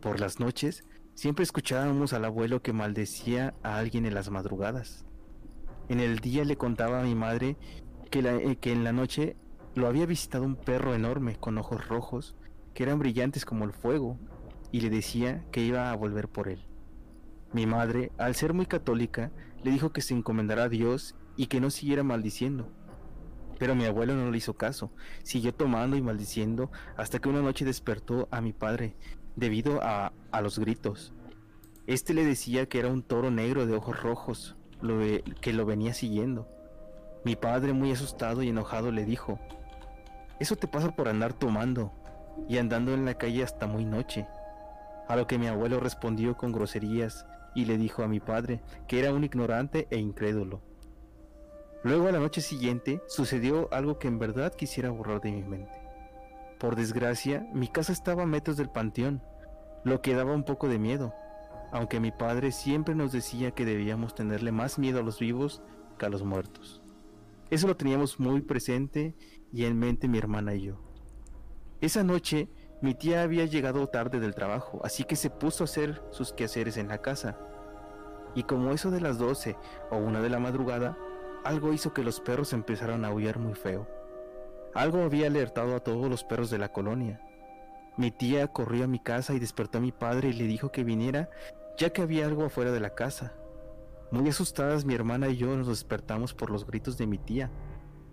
Por las noches, siempre escuchábamos al abuelo que maldecía a alguien en las madrugadas. En el día le contaba a mi madre que, eh, que en la noche lo había visitado un perro enorme con ojos rojos que eran brillantes como el fuego y le decía que iba a volver por él. Mi madre, al ser muy católica, le dijo que se encomendara a Dios y que no siguiera maldiciendo. Pero mi abuelo no le hizo caso, siguió tomando y maldiciendo hasta que una noche despertó a mi padre debido a, a los gritos. Este le decía que era un toro negro de ojos rojos, que lo venía siguiendo. Mi padre, muy asustado y enojado, le dijo, Eso te pasa por andar tomando y andando en la calle hasta muy noche. A lo que mi abuelo respondió con groserías y le dijo a mi padre que era un ignorante e incrédulo. Luego a la noche siguiente sucedió algo que en verdad quisiera borrar de mi mente. Por desgracia, mi casa estaba a metros del panteón, lo que daba un poco de miedo, aunque mi padre siempre nos decía que debíamos tenerle más miedo a los vivos que a los muertos. Eso lo teníamos muy presente y en mente mi hermana y yo. Esa noche mi tía había llegado tarde del trabajo, así que se puso a hacer sus quehaceres en la casa. Y como eso de las 12 o una de la madrugada, algo hizo que los perros empezaran a aullar muy feo. Algo había alertado a todos los perros de la colonia. Mi tía corrió a mi casa y despertó a mi padre y le dijo que viniera, ya que había algo afuera de la casa. Muy asustadas, mi hermana y yo nos despertamos por los gritos de mi tía.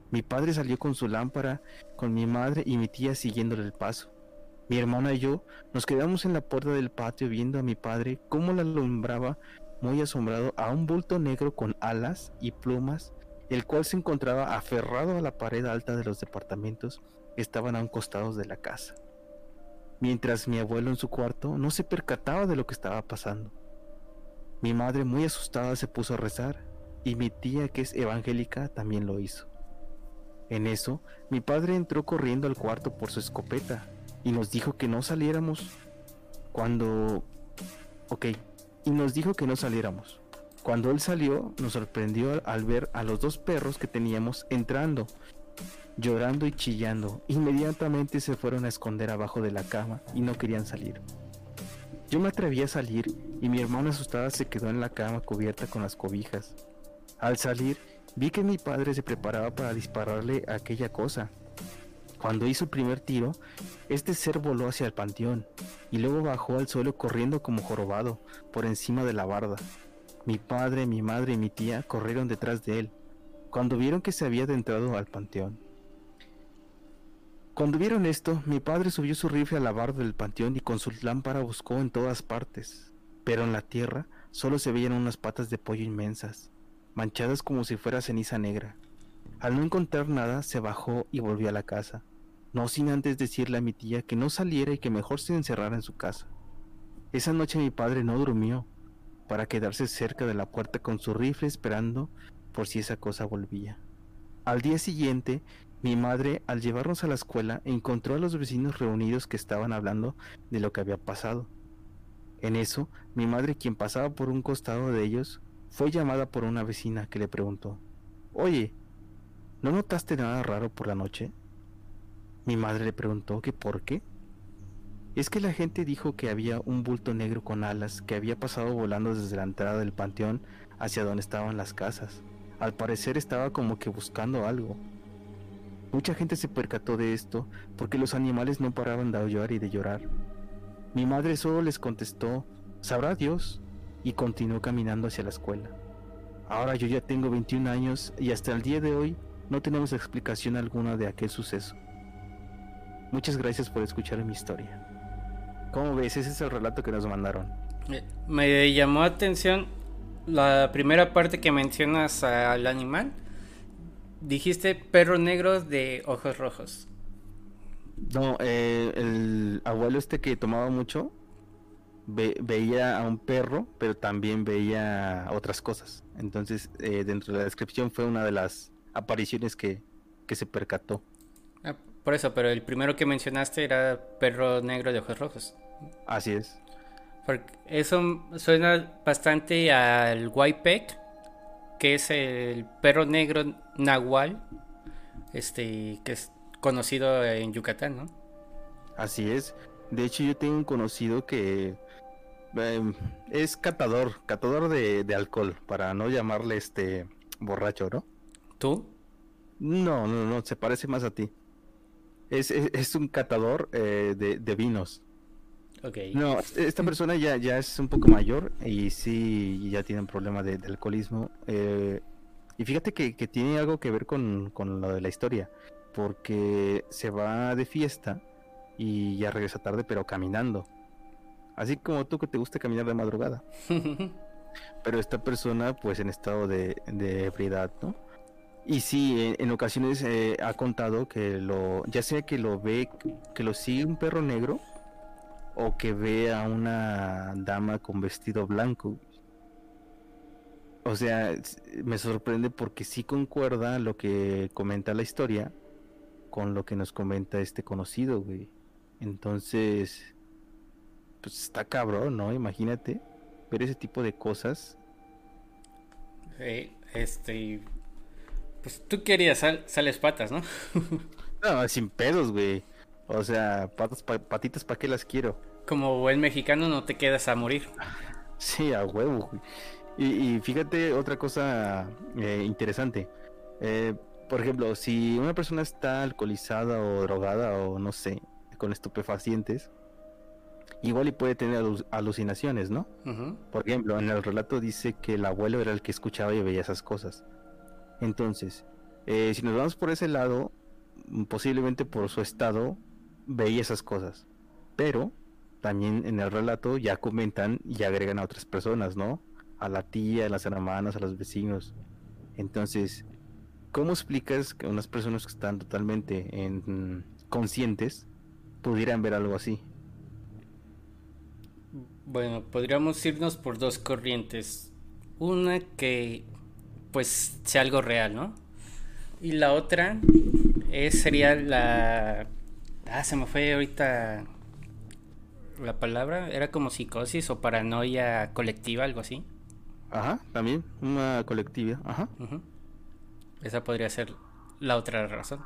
Mi padre salió con su lámpara, con mi madre y mi tía siguiéndole el paso. Mi hermana y yo nos quedamos en la puerta del patio viendo a mi padre cómo la alumbraba muy asombrado a un bulto negro con alas y plumas, el cual se encontraba aferrado a la pared alta de los departamentos que estaban a un costado de la casa. Mientras mi abuelo en su cuarto no se percataba de lo que estaba pasando. Mi madre muy asustada se puso a rezar y mi tía que es evangélica también lo hizo. En eso, mi padre entró corriendo al cuarto por su escopeta y nos dijo que no saliéramos cuando... Ok, y nos dijo que no saliéramos. Cuando él salió, nos sorprendió al ver a los dos perros que teníamos entrando, llorando y chillando. Inmediatamente se fueron a esconder abajo de la cama y no querían salir. Yo me atreví a salir y mi hermana asustada se quedó en la cama cubierta con las cobijas. Al salir, vi que mi padre se preparaba para dispararle aquella cosa, cuando hizo el primer tiro, este ser voló hacia el panteón y luego bajó al suelo corriendo como jorobado por encima de la barda. Mi padre, mi madre y mi tía corrieron detrás de él cuando vieron que se había adentrado al panteón. Cuando vieron esto, mi padre subió su rifle a la barda del panteón y con su lámpara buscó en todas partes, pero en la tierra solo se veían unas patas de pollo inmensas, manchadas como si fuera ceniza negra. Al no encontrar nada, se bajó y volvió a la casa no sin antes decirle a mi tía que no saliera y que mejor se encerrara en su casa. Esa noche mi padre no durmió, para quedarse cerca de la puerta con su rifle esperando por si esa cosa volvía. Al día siguiente, mi madre, al llevarnos a la escuela, encontró a los vecinos reunidos que estaban hablando de lo que había pasado. En eso, mi madre, quien pasaba por un costado de ellos, fue llamada por una vecina que le preguntó, Oye, ¿no notaste nada raro por la noche? Mi madre le preguntó que por qué. Es que la gente dijo que había un bulto negro con alas que había pasado volando desde la entrada del panteón hacia donde estaban las casas. Al parecer estaba como que buscando algo. Mucha gente se percató de esto porque los animales no paraban de aullar y de llorar. Mi madre solo les contestó, sabrá Dios, y continuó caminando hacia la escuela. Ahora yo ya tengo 21 años y hasta el día de hoy no tenemos explicación alguna de aquel suceso. Muchas gracias por escuchar mi historia. ¿Cómo ves? Ese es el relato que nos mandaron. Eh, me llamó atención la primera parte que mencionas al animal. Dijiste perro negro de ojos rojos. No, eh, el abuelo este que tomaba mucho veía a un perro, pero también veía otras cosas. Entonces, eh, dentro de la descripción fue una de las apariciones que, que se percató. Por eso, pero el primero que mencionaste era perro negro de ojos rojos. Así es. Porque eso suena bastante al White que es el perro negro nahual, este, que es conocido en Yucatán, ¿no? Así es. De hecho, yo tengo un conocido que em, es catador, catador de, de, alcohol, para no llamarle este borracho, ¿no? ¿Tú? No, no, no, se parece más a ti. Es, es, es un catador eh, de, de vinos. Ok. No, esta persona ya, ya es un poco mayor y sí ya tiene un problema de, de alcoholismo. eh, y fíjate que, que tiene algo que ver con, con lo de la historia, porque se va de fiesta y ya regresa tarde, pero caminando. Así como tú que te gusta caminar de madrugada. Pero esta persona, pues en estado de, de ebriedad, ¿no? Y sí, en, ocasiones eh, ha contado que lo, ya sea que lo ve, que lo sigue un perro negro o que ve a una dama con vestido blanco. O sea, me sorprende porque sí concuerda lo que comenta la historia con lo que nos comenta este conocido, güey. Entonces, pues está cabrón, ¿no? Imagínate ver ese tipo de cosas. Eh, este. Pues tú querías sal- sales patas, ¿no? No, sin pedos, güey. O sea, patas pa- patitas, ¿para qué las quiero? Como buen mexicano no te quedas a morir. Sí, a huevo. güey. Y, y fíjate otra cosa eh, interesante. Eh, por ejemplo, si una persona está alcoholizada o drogada o no sé, con estupefacientes, igual y puede tener alu- alucinaciones, ¿no? Por ejemplo, en el relato dice que el abuelo era el que escuchaba y veía esas cosas. Entonces, eh, si nos vamos por ese lado, mm, posiblemente por su estado veía esas cosas. Pero también en el relato ya comentan y agregan a otras personas, ¿no? A la tía, a las hermanas, a los vecinos. Entonces, ¿cómo explicas que unas personas que están totalmente en- conscientes pudieran ver algo así? Bueno, podríamos irnos por dos corrientes. Una que pues sea algo real, ¿no? Y la otra es, sería la... Ah, se me fue ahorita la palabra. Era como psicosis o paranoia colectiva, algo así. Ajá, también, una colectiva, ajá. Esa podría ser la otra razón.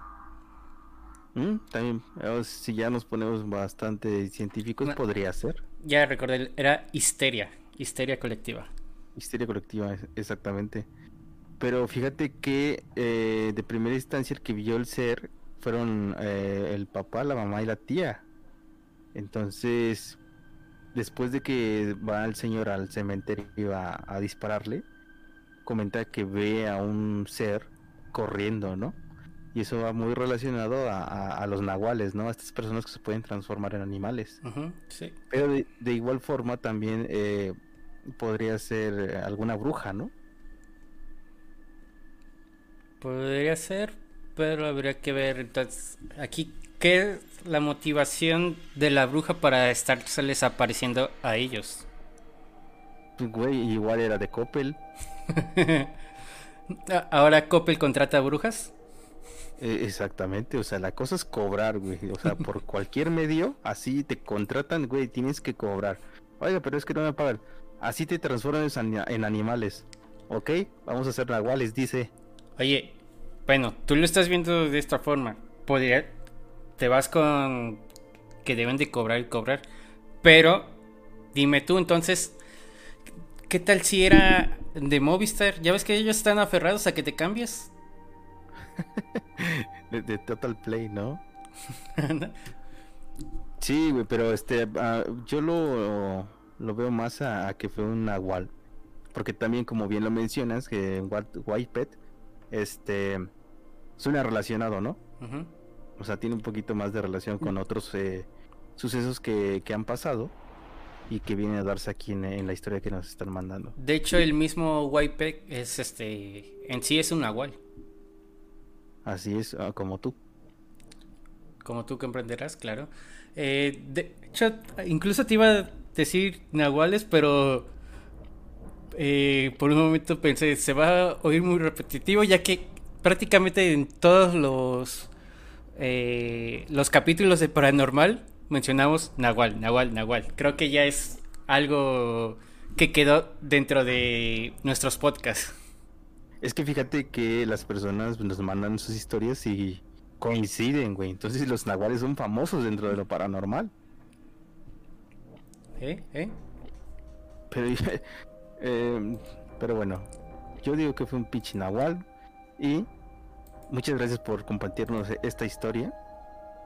Mm, también, si ya nos ponemos bastante científicos, podría ser. Ya recordé, era histeria, histeria colectiva. Histeria colectiva, exactamente. Pero fíjate que eh, de primera instancia el que vio el ser fueron eh, el papá, la mamá y la tía. Entonces, después de que va el señor al cementerio a, a dispararle, comenta que ve a un ser corriendo, ¿no? Y eso va muy relacionado a, a- a los nahuales, ¿no? A estas personas que se pueden transformar en animales. Sí. Pero de, de igual forma también eh, podría ser alguna bruja, ¿no? Podría ser, pero habría que ver entonces aquí qué es la motivación de la bruja para estárseles apareciendo a ellos. Pues, Güey, igual era de Coppel. A- Ahora Coppel contrata brujas. Eh, exactamente, o sea, la cosa es cobrar, güey. O sea, por cualquier medio, así te contratan, güey, tienes que cobrar. Oiga, pero es que no me pagan. Así te transforman en, en animales. ¿Ok? Vamos a hacer nahuales, dice. Oye, bueno, tú lo estás viendo de esta forma. Podría, te vas con que deben de cobrar y cobrar. Pero, dime tú entonces, ¿qué tal si era de Movistar? Ya ves que ellos están aferrados a que te cambies. De, de Total Play, ¿no? Sí, güey, pero este, ah, yo lo, lo veo más a, a que fue un nahual. Porque también, como bien lo mencionas, que White White Pet, este, suena relacionado, ¿no? O sea, tiene un poquito más de relación con otros eh, sucesos que, que han pasado y que vienen a darse aquí en, en la historia que nos están mandando. De hecho, el mismo Whitepeck es este. En sí es un nahual. Así es, ah, como tú. Como tú comprenderás, claro. Eh, de hecho, incluso te iba a decir nahuales, pero. Eh, por un momento pensé, se va a oír muy repetitivo, ya que prácticamente en todos los. eh, los capítulos de Paranormal mencionamos nahual, nahual, nahual. Creo que ya es algo que quedó dentro de nuestros podcasts. Es que fíjate que las personas nos mandan sus historias y coinciden, güey. Entonces los nahuales son famosos dentro de lo paranormal. ¿Eh? ¿Eh? Pero, eh, pero bueno, yo digo que fue un pinche nahual. Y muchas gracias por compartirnos esta historia.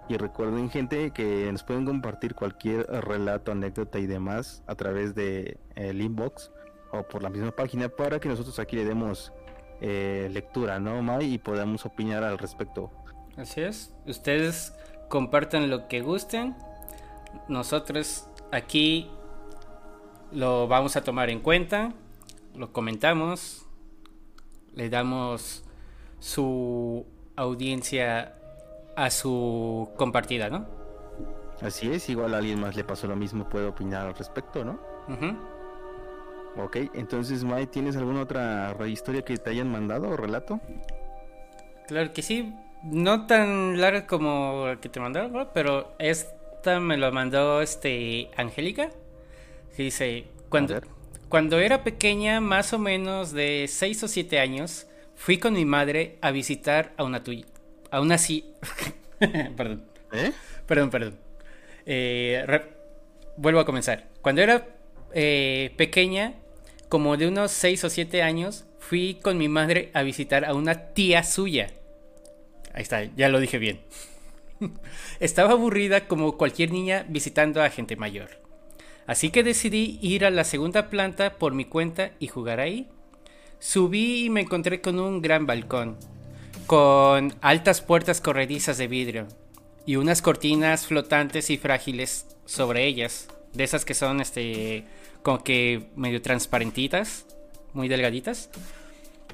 Y recuerden gente que nos pueden compartir cualquier relato, anécdota y demás a través de el inbox o por la misma página para que nosotros aquí le demos eh, lectura, ¿no, May? Y podamos opinar al respecto. Así es. Ustedes compartan lo que gusten. Nosotros aquí lo vamos a tomar en cuenta, lo comentamos, le damos su audiencia a su compartida, ¿no? Así es, igual a alguien más le pasó lo mismo, puede opinar al respecto, ¿no? Ok, entonces Mai, ¿tienes alguna otra historia que te hayan mandado o relato? Claro que sí, no tan larga como la que te mandaron, pero esta me lo mandó este Angélica. Dice, cuando, cuando era pequeña, más o menos de 6 o 7 años, fui con mi madre a visitar a una tuya. A una sí. perdón. ¿Eh? Perdón, perdón. Eh, vuelvo a comenzar. Cuando era eh, pequeña, como de unos 6 o 7 años, fui con mi madre a visitar a una tía suya. Ahí está, ya lo dije bien. Estaba aburrida como cualquier niña visitando a gente mayor. Así que decidí ir a la segunda planta por mi cuenta y jugar ahí. Subí y me encontré con un gran balcón, con altas puertas corredizas de vidrio y unas cortinas flotantes y frágiles sobre ellas, de esas que son este como que medio transparentitas, muy delgaditas.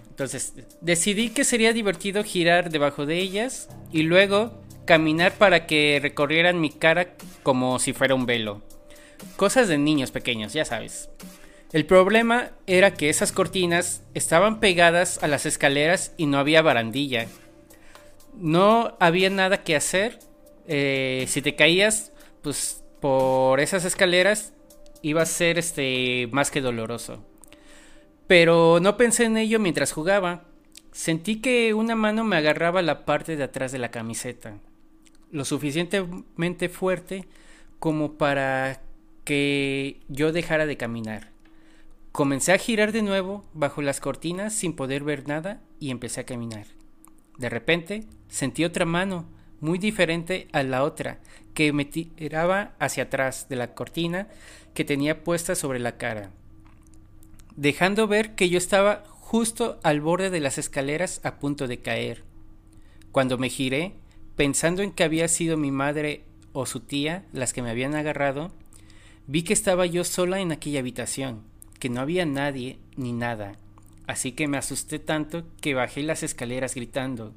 Entonces decidí que sería divertido girar debajo de ellas y luego caminar para que recorrieran mi cara como si fuera un velo. Cosas de niños pequeños, ya sabes. El problema era que esas cortinas estaban pegadas a las escaleras y no había barandilla. No había nada que hacer. Eh, si te caías, pues por esas escaleras iba a ser este más que doloroso. Pero no pensé en ello mientras jugaba. Sentí que una mano me agarraba la parte de atrás de la camiseta, lo suficientemente fuerte como para que yo dejara de caminar. Comencé a girar de nuevo bajo las cortinas sin poder ver nada y empecé a caminar. De repente sentí otra mano, muy diferente a la otra, que me tiraba hacia atrás de la cortina que tenía puesta sobre la cara dejando ver que yo estaba justo al borde de las escaleras a punto de caer. Cuando me giré, pensando en que había sido mi madre o su tía las que me habían agarrado, vi que estaba yo sola en aquella habitación, que no había nadie ni nada, así que me asusté tanto que bajé las escaleras gritando.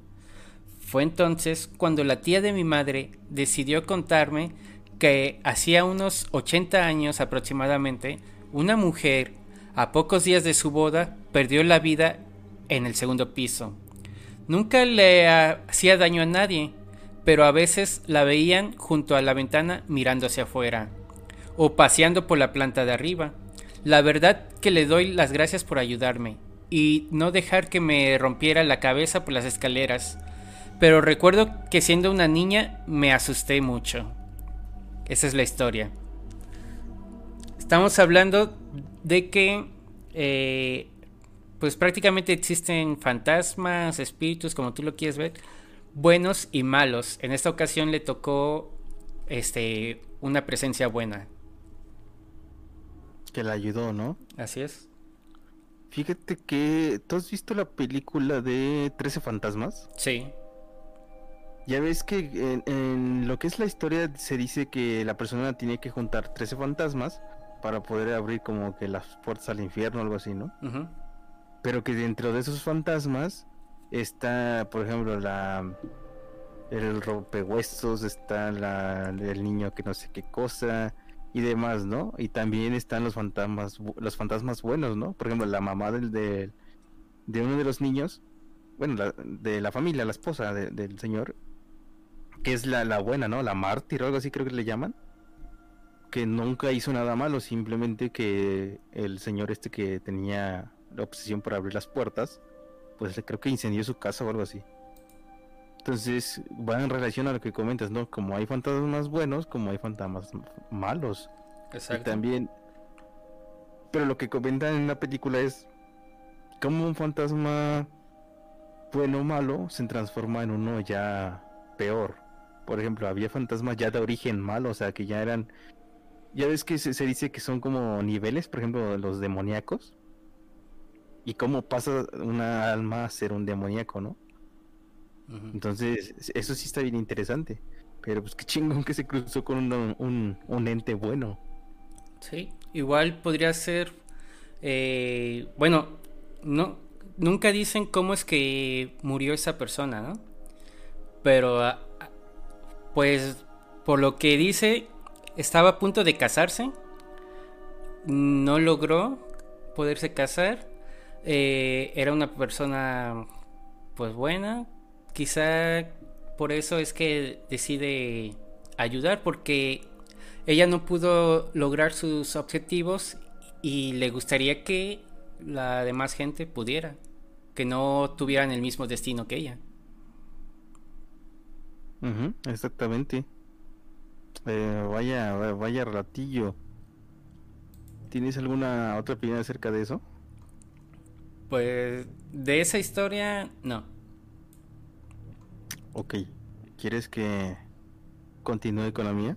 Fue entonces cuando la tía de mi madre decidió contarme que hacía unos 80 años aproximadamente, una mujer a pocos días de su boda, perdió la vida en el segundo piso. Nunca le hacía daño a nadie, pero a veces la veían junto a la ventana mirando hacia afuera, o paseando por la planta de arriba. La verdad que le doy las gracias por ayudarme, y no dejar que me rompiera la cabeza por las escaleras, pero recuerdo que siendo una niña me asusté mucho. Esa es la historia. Estamos hablando de que eh, pues prácticamente existen fantasmas, espíritus, como tú lo quieres ver, buenos y malos. En esta ocasión le tocó este una presencia buena. Que la ayudó, ¿no? Así es. Fíjate que. ¿Tú has visto la película de 13 fantasmas? Sí. Ya ves que en, en, lo que es la historia se dice que la persona tiene que juntar 13 fantasmas para poder abrir como que las puertas al infierno o algo así, ¿no? Pero que dentro de esos fantasmas está, por ejemplo, la el rompehuesos, está la, el niño que no sé qué cosa y demás, ¿no? Y también están los fantasmas, los fantasmas buenos, ¿no? Por ejemplo, la mamá del, de, de uno de los niños, bueno, de la familia, la esposa del señor, que es la, la buena, ¿no? La mártir o algo así creo que le llaman que nunca hizo nada malo, simplemente que el señor este que tenía la obsesión por abrir las puertas, pues creo que incendió su casa o algo así. Entonces va en relación a lo que comentas, ¿no? Como hay fantasmas buenos, como hay fantasmas malos. Exacto. Y también, pero lo que comentan en la película es como un fantasma bueno o malo se transforma en uno ya peor. por ejemplo, había fantasmas ya de origen malo, o sea, que ya eran... Ya ves que se, dice que son como niveles, por ejemplo, los demoníacos. Y cómo pasa una alma a ser un demoníaco, ¿no? Entonces, eso sí está bien interesante. Pero pues qué chingón que se cruzó con un, un, ente bueno. Sí, igual podría ser... Eh, bueno, no, nunca dicen cómo es que murió esa persona, ¿no? Pero, ah, pues, por lo que dice, estaba a punto de casarse. No logró poderse casar. Eh, era una persona, pues, buena. Quizá por eso es que decide ayudar, porque ella no pudo lograr sus objetivos y le gustaría que la demás gente pudiera, que no tuvieran el mismo destino que ella. exactamente. Eh, vaya, vaya ratillo. ¿Tienes alguna otra opinión acerca de eso? Pues de esa historia, no. Ok. ¿Quieres que continúe con la mía?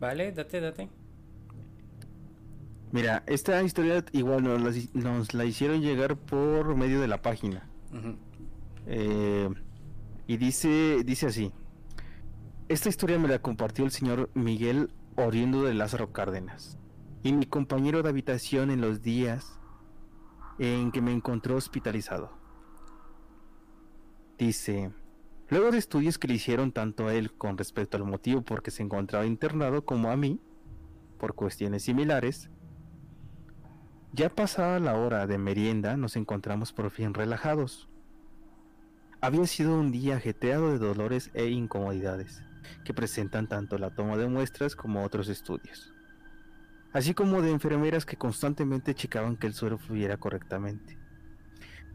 Vale, date, date. Mira, esta historia igual nos la, hicieron llegar por medio de la página. Eh, y dice, dice así. Esta historia me la compartió el señor Miguel oriundo de Lázaro Cárdenas. Y mi compañero de habitación en los días en que me encontró hospitalizado. Dice, luego de estudios que le hicieron tanto a él con respecto al motivo por que se encontraba internado como a mí, por cuestiones similares, ya pasada la hora de merienda nos encontramos por fin relajados. Había sido un día ajetreado de dolores e incomodidades que presentan tanto la toma de muestras como otros estudios, así como de enfermeras que constantemente checaban que el suero fluyera correctamente.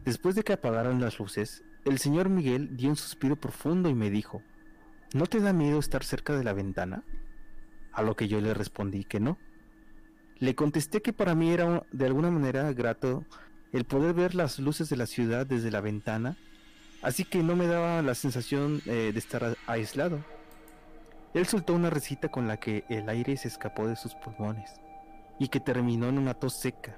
Después de que apagaran las luces, el señor Miguel dio un suspiro profundo y me dijo, ¿No te da miedo estar cerca de la ventana? A lo que yo le respondí que no le contesté que para mí era de alguna manera grato el poder ver las luces de la ciudad desde la ventana, así que no me daba la sensación eh, de estar aislado. Él soltó una recita con la que el aire se escapó de sus pulmones y que terminó en una tos seca.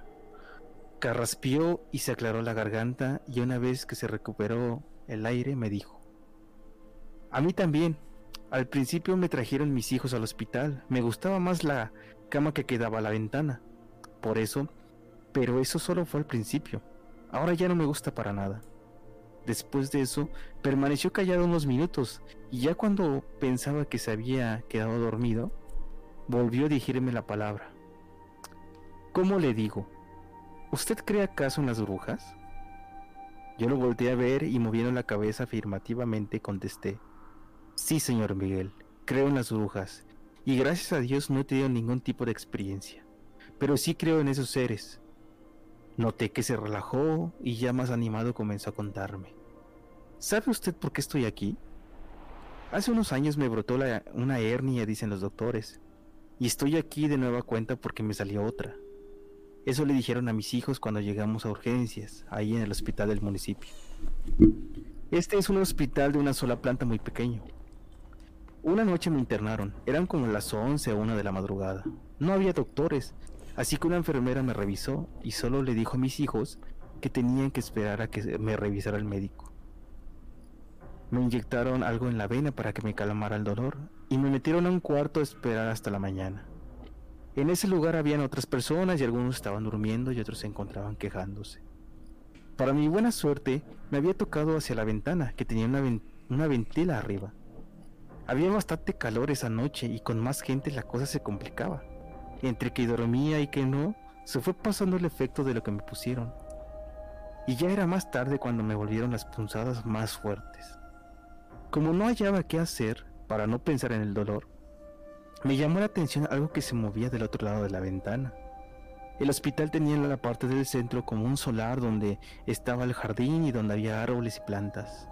Carraspió y se aclaró la garganta y una vez que se recuperó el aire me dijo, a mí también. Al principio me trajeron mis hijos al hospital. Me gustaba más la cama que quedaba a la ventana. Por eso, pero eso solo fue al principio. Ahora ya no me gusta para nada. Después de eso, permaneció callado unos minutos y ya cuando pensaba que se había quedado dormido, volvió a dirigirme la palabra. ¿Cómo le digo? ¿Usted cree acaso en las brujas? Yo lo volteé a ver y moviendo la cabeza afirmativamente contesté, Sí, señor Miguel, creo en las brujas y gracias a Dios no he tenido ningún tipo de experiencia, pero sí creo en esos seres. Noté que se relajó y ya más animado comenzó a contarme. ¿Sabe usted por qué estoy aquí? Hace unos años me brotó una hernia, dicen los doctores, y estoy aquí de nueva cuenta porque me salió otra. Eso le dijeron a mis hijos cuando llegamos a urgencias, ahí en el hospital del municipio. Este es un hospital de una sola planta muy pequeño, una noche me internaron, eran como las 11 o 1 de la madrugada. No había doctores, así que una enfermera me revisó y solo le dijo a mis hijos que tenían que esperar a que me revisara el médico. Me inyectaron algo en la vena para que me calmara el dolor y me metieron a un cuarto a esperar hasta la mañana. En ese lugar habían otras personas y algunos estaban durmiendo y otros se encontraban quejándose. Para mi buena suerte, me había tocado hacia la ventana, que tenía una, una ventila arriba. Había bastante calor esa noche y con más gente la cosa se complicaba. Entre que dormía y que no, se fue pasando el efecto de lo que me pusieron. Y ya era más tarde cuando me volvieron las punzadas más fuertes. Como no hallaba qué hacer para no pensar en el dolor, me llamó la atención algo que se movía del otro lado de la ventana. El hospital tenía en la parte del centro como un solar donde estaba el jardín y donde había árboles y plantas.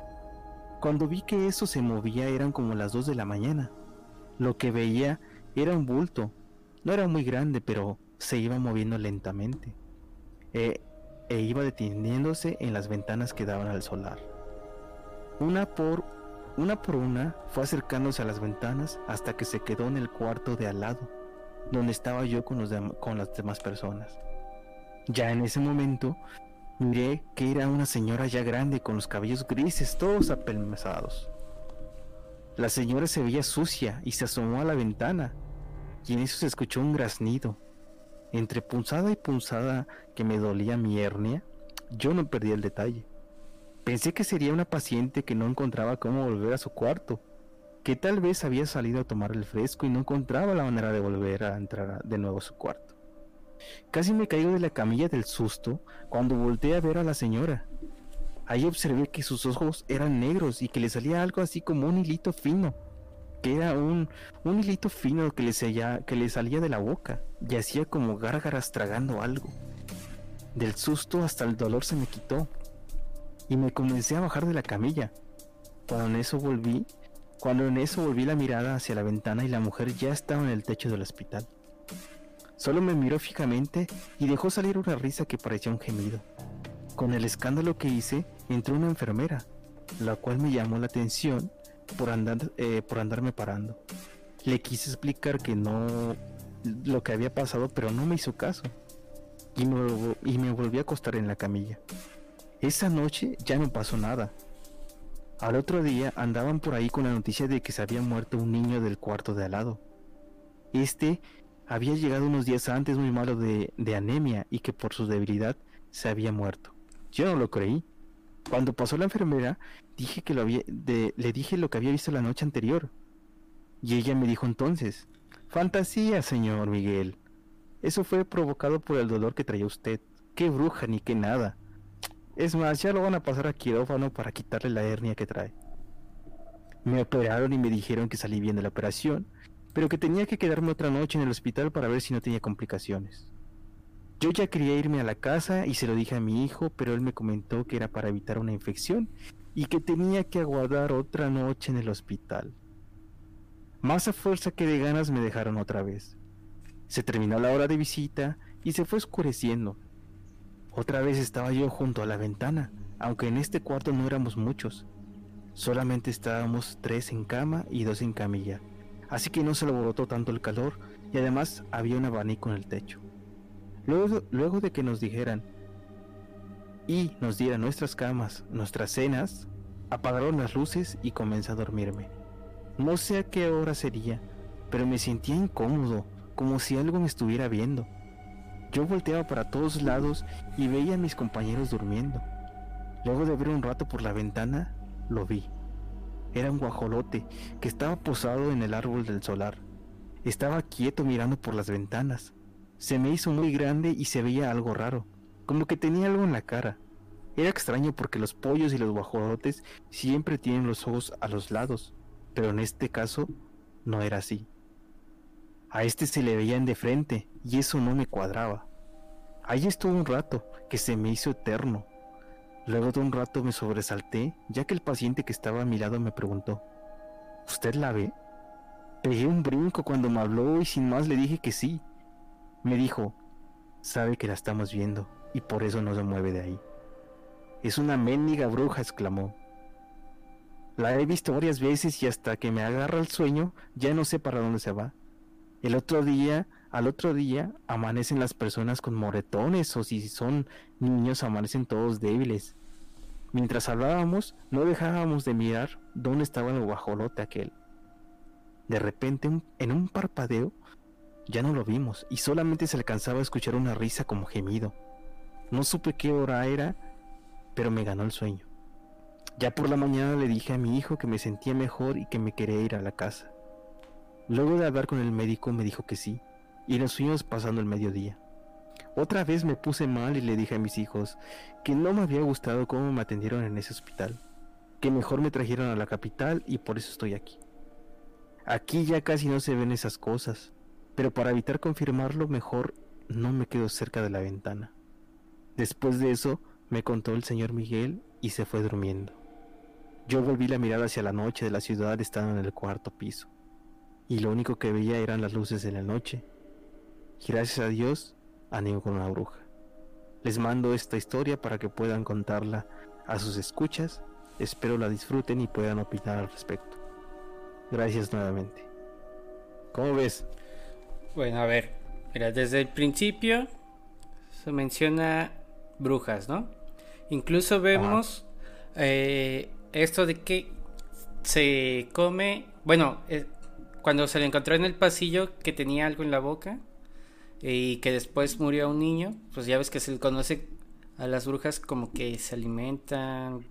Cuando vi que eso se movía eran como las 2 de la mañana. Lo que veía era un bulto. No era muy grande, pero se iba moviendo lentamente. E, e iba deteniéndose en las ventanas que daban al solar. Una por Una por una fue acercándose a las ventanas hasta que se quedó en el cuarto de al lado, donde estaba yo con, los con las demás personas. Ya en ese momento miré que era una señora ya grande con los cabellos grises todos apelmazados. La señora se veía sucia y se asomó a la ventana, y en eso se escuchó un graznido. Entre punzada y punzada que me dolía mi hernia, yo no perdí el detalle. Pensé que sería una paciente que no encontraba cómo volver a su cuarto, que tal vez había salido a tomar el fresco y no encontraba la manera de volver a entrar de nuevo a su cuarto. Casi me caigo de la camilla del susto cuando volteé a ver a la señora. Ahí observé que sus ojos eran negros y que le salía algo así como un hilito fino, que era un, un hilito fino que le, que le salía de la boca y hacía como gárgaras tragando algo. Del susto hasta el dolor se me quitó y me comencé a bajar de la camilla. Cuando en eso volví, cuando en eso volví la mirada hacia la ventana y la mujer ya estaba en el techo del hospital. Solo me miró fijamente y dejó salir una risa que parecía un gemido. Con el escándalo que hice, entró una enfermera, la cual me llamó la atención por, andar, eh, por andarme parando. Le quise explicar que no lo que había pasado, pero no me hizo caso. Y me, y me volví a acostar en la camilla. Esa noche ya no pasó nada. Al otro día andaban por ahí con la noticia de que se había muerto un niño del cuarto de al lado. Este había llegado unos días antes muy malo de, anemia y que por su debilidad se había muerto. Yo no lo creí. Cuando pasó la enfermera, dije que lo había, le dije lo que había visto la noche anterior. Y ella me dijo entonces, fantasía, señor Miguel. Eso fue provocado por el dolor que traía usted. Qué bruja ni qué nada. Es más, ya lo van a pasar a quirófano para quitarle la hernia que trae. Me operaron y me dijeron que salí bien de la operación, pero que tenía que quedarme otra noche en el hospital para ver si no tenía complicaciones. Yo ya quería irme a la casa y se lo dije a mi hijo, pero él me comentó que era para evitar una infección y que tenía que aguardar otra noche en el hospital. Más a fuerza que de ganas me dejaron otra vez. Se terminó la hora de visita y se fue oscureciendo. Otra vez estaba yo junto a la ventana, aunque en este cuarto no éramos muchos. Solamente estábamos tres en cama y dos en camilla, así que no se alborotó tanto el calor y además había un abanico en el techo. Luego, luego de que nos dijeran y nos dieran nuestras camas, nuestras cenas, apagaron las luces y comencé a dormirme. No sé a qué hora sería, pero me sentía incómodo, como si algo me estuviera viendo. Yo volteaba para todos lados y veía a mis compañeros durmiendo. Luego de ver un rato por la ventana, lo vi. Era un guajolote que estaba posado en el árbol del solar. Estaba quieto mirando por las ventanas. Se me hizo muy grande y se veía algo raro, como que tenía algo en la cara. Era extraño porque los pollos y los guajolotes siempre tienen los ojos a los lados, pero en este caso no era así. A este se le veían de frente y eso no me cuadraba. Allí estuve un rato, que se me hizo eterno. Luego de un rato me sobresalté, ya que el paciente que estaba a mi lado me preguntó, ¿Usted la ve? Pegué un brinco cuando me habló y sin más le dije que sí. Me dijo, sabe que la estamos viendo y por eso no se mueve de ahí. Es una mendiga bruja, exclamó. La he visto varias veces y hasta que me agarra el sueño ya no sé para dónde se va. El otro día, al otro día, amanecen las personas con moretones o si son niños amanecen todos débiles. Mientras hablábamos, no dejábamos de mirar dónde estaba el guajolote aquel. De repente, en un parpadeo, ya no lo vimos y solamente se alcanzaba a escuchar una risa como gemido. No supe qué hora era, pero me ganó el sueño. Ya por la mañana le dije a mi hijo que me sentía mejor y que me quería ir a la casa. Luego de hablar con el médico me dijo que sí, y nos fuimos pasando el mediodía. Otra vez me puse mal y le dije a mis hijos que no me había gustado cómo me atendieron en ese hospital, que mejor me trajeron a la capital y por eso estoy aquí. Aquí ya casi no se ven esas cosas, pero para evitar confirmarlo mejor no me quedo cerca de la ventana. Después de eso me contó el señor Miguel y se fue durmiendo. Yo volví la mirada hacia la noche de la ciudad estando en el cuarto piso y lo único que veía eran las luces de la noche. Y gracias a Dios, animo con una bruja. Les mando esta historia para que puedan contarla a sus escuchas Espero la disfruten y puedan opinar al respecto. Gracias nuevamente. ¿Cómo ves? Bueno, a ver, mira, desde el principio se menciona brujas, ¿no? Incluso vemos eh, esto de que se come, bueno, eh, cuando se le encontró en el pasillo que tenía algo en la boca y que después murió un niño, pues ya ves que se le conoce a las brujas como que se alimentan,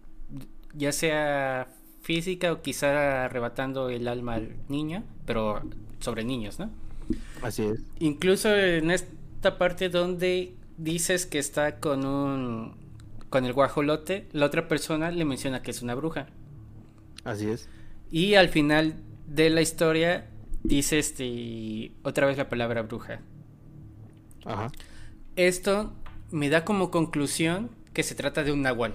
ya sea física o quizá arrebatando el alma al niño, pero sobre niños, ¿no? Así es. Incluso en esta parte donde dices que está con un con el guajolote, la otra persona le menciona que es una bruja. Así es. Y al final de la historia dice este otra vez la palabra bruja. Ajá. Esto me da como conclusión que se trata de un nahual.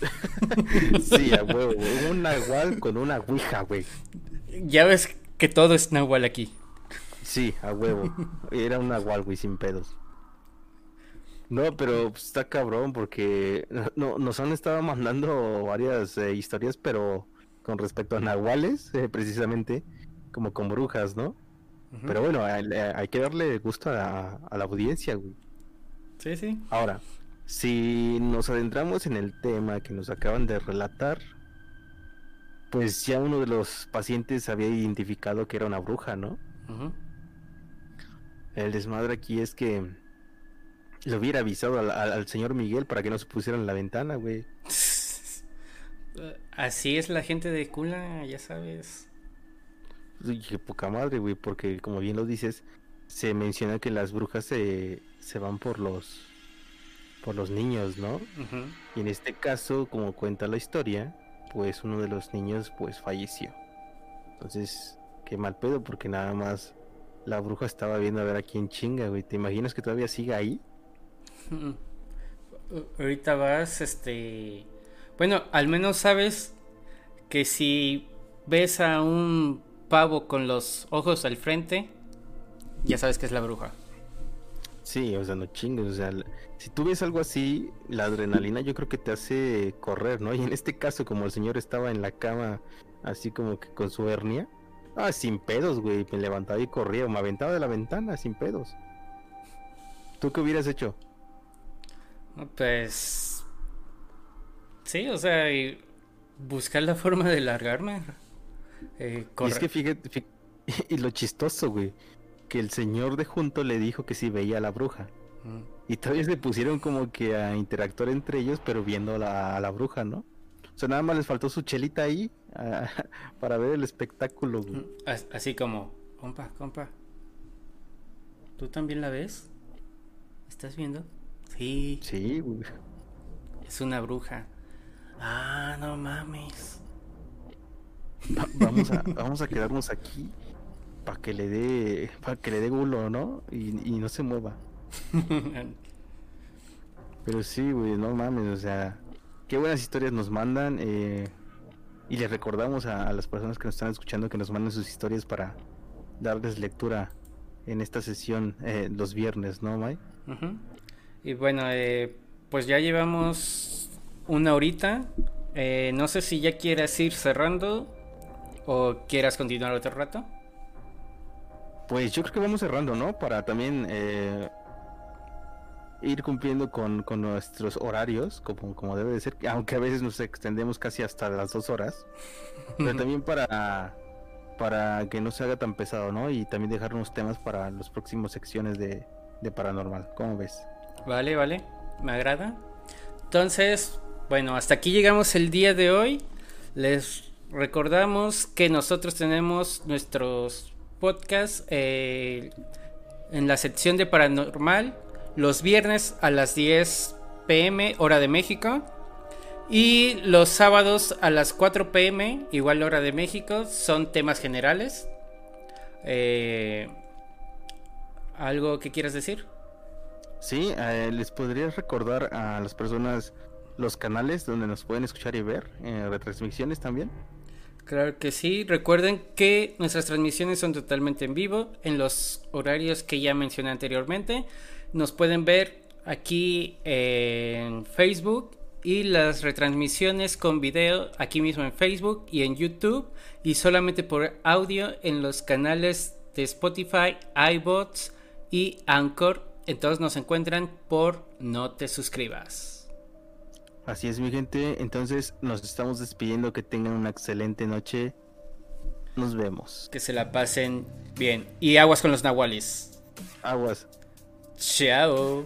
sí, a huevo, Un nahual con una ouija, güey. Ya ves que todo es nahual aquí. Sí, a huevo. Era un nahual, güey, sin pedos. No, pero está cabrón porque no, nos han estado mandando varias eh, historias, pero con respecto a nahuales, eh, precisamente, como con brujas, ¿no? Pero bueno, hay, que darle gusto a, a, la audiencia, güey. Sí, sí. Ahora, si nos adentramos en el tema que nos acaban de relatar, pues ya uno de los pacientes había identificado que era una bruja, ¿no? El desmadre aquí es que le hubiera avisado al, señor Miguel para que no se pusiera en la ventana, güey. Así es la gente de Cula, ya sabes. Qué poca madre, güey, porque como bien lo dices, se menciona que las brujas se, se van por los por los niños, ¿no? Y en este caso, como cuenta la historia, pues uno de los niños pues falleció. Entonces, qué mal pedo porque nada más la bruja estaba viendo a ver a quién chinga, güey. ¿Te imaginas que todavía siga ahí? Ahorita vas, este... Bueno, al menos sabes que si ves a un pavo con los ojos al frente, ya sabes que es la bruja. Sí, o sea, no chingues, o sea, si tú ves algo así, la adrenalina yo creo que te hace correr, ¿no? Y en este caso, como el señor estaba en la cama, así como que con su hernia, ah, sin pedos, güey, me levantaba y corría, me aventaba de la ventana, sin pedos. ¿Tú qué hubieras hecho? Pues. Sí, o sea, buscar la forma de largarme. Eh, y es que fíjate, y lo chistoso, güey, que el señor de junto le dijo que sí veía a la bruja. Mm. Y todavía se pusieron como que a interactuar entre ellos, pero viendo a la, bruja, ¿no? O sea, nada más les faltó su chelita ahí para ver el espectáculo, güey. Así como, compa, compa. ¿Tú también la ves? ¿Estás viendo? Sí. Sí, güey. Es una bruja. Ah, no mames. vamos, a, vamos a quedarnos aquí para que le dé para que le dé gulo, ¿no? Y, no se mueva. Pero sí, güey, no mames, o sea, qué buenas historias nos mandan. Eh, y les recordamos a, las personas que nos están escuchando que nos manden sus historias para darles lectura en esta sesión eh, los viernes, ¿no, May? Y bueno, eh, pues ya llevamos una horita. Eh, no sé si ya quieras ir cerrando o quieras continuar otro rato. Pues yo creo que vamos cerrando, ¿no? Para también eh, ir cumpliendo con, nuestros horarios, como, como debe de ser, aunque a veces nos extendemos casi hasta las dos horas, pero también para, para que no se haga tan pesado, ¿no? Y también dejar unos temas para las próximas secciones de, de Paranormal. ¿Cómo ves? Vale, vale, me agrada. Entonces, bueno, hasta aquí llegamos el día de hoy. Les recordamos que nosotros tenemos nuestros podcasts eh, en la sección de paranormal los viernes a las 10 pm hora de México y los sábados a las 4 pm igual hora de México son temas generales. Eh, ¿Algo que quieras decir? Sí, eh, les podría recordar a las personas los canales donde nos pueden escuchar y ver, eh, retransmisiones también. Claro que sí, recuerden que nuestras transmisiones son totalmente en vivo, en los horarios que ya mencioné anteriormente. Nos pueden ver aquí en Facebook y las retransmisiones con video aquí mismo en Facebook y en YouTube y solamente por audio en los canales de Spotify, iBots y Anchor. Entonces nos encuentran por No te suscribas. Así es mi gente, entonces nos estamos despidiendo, que tengan una excelente noche. Nos vemos. Que se la pasen bien. Y aguas con los nahuales. Aguas. Chao.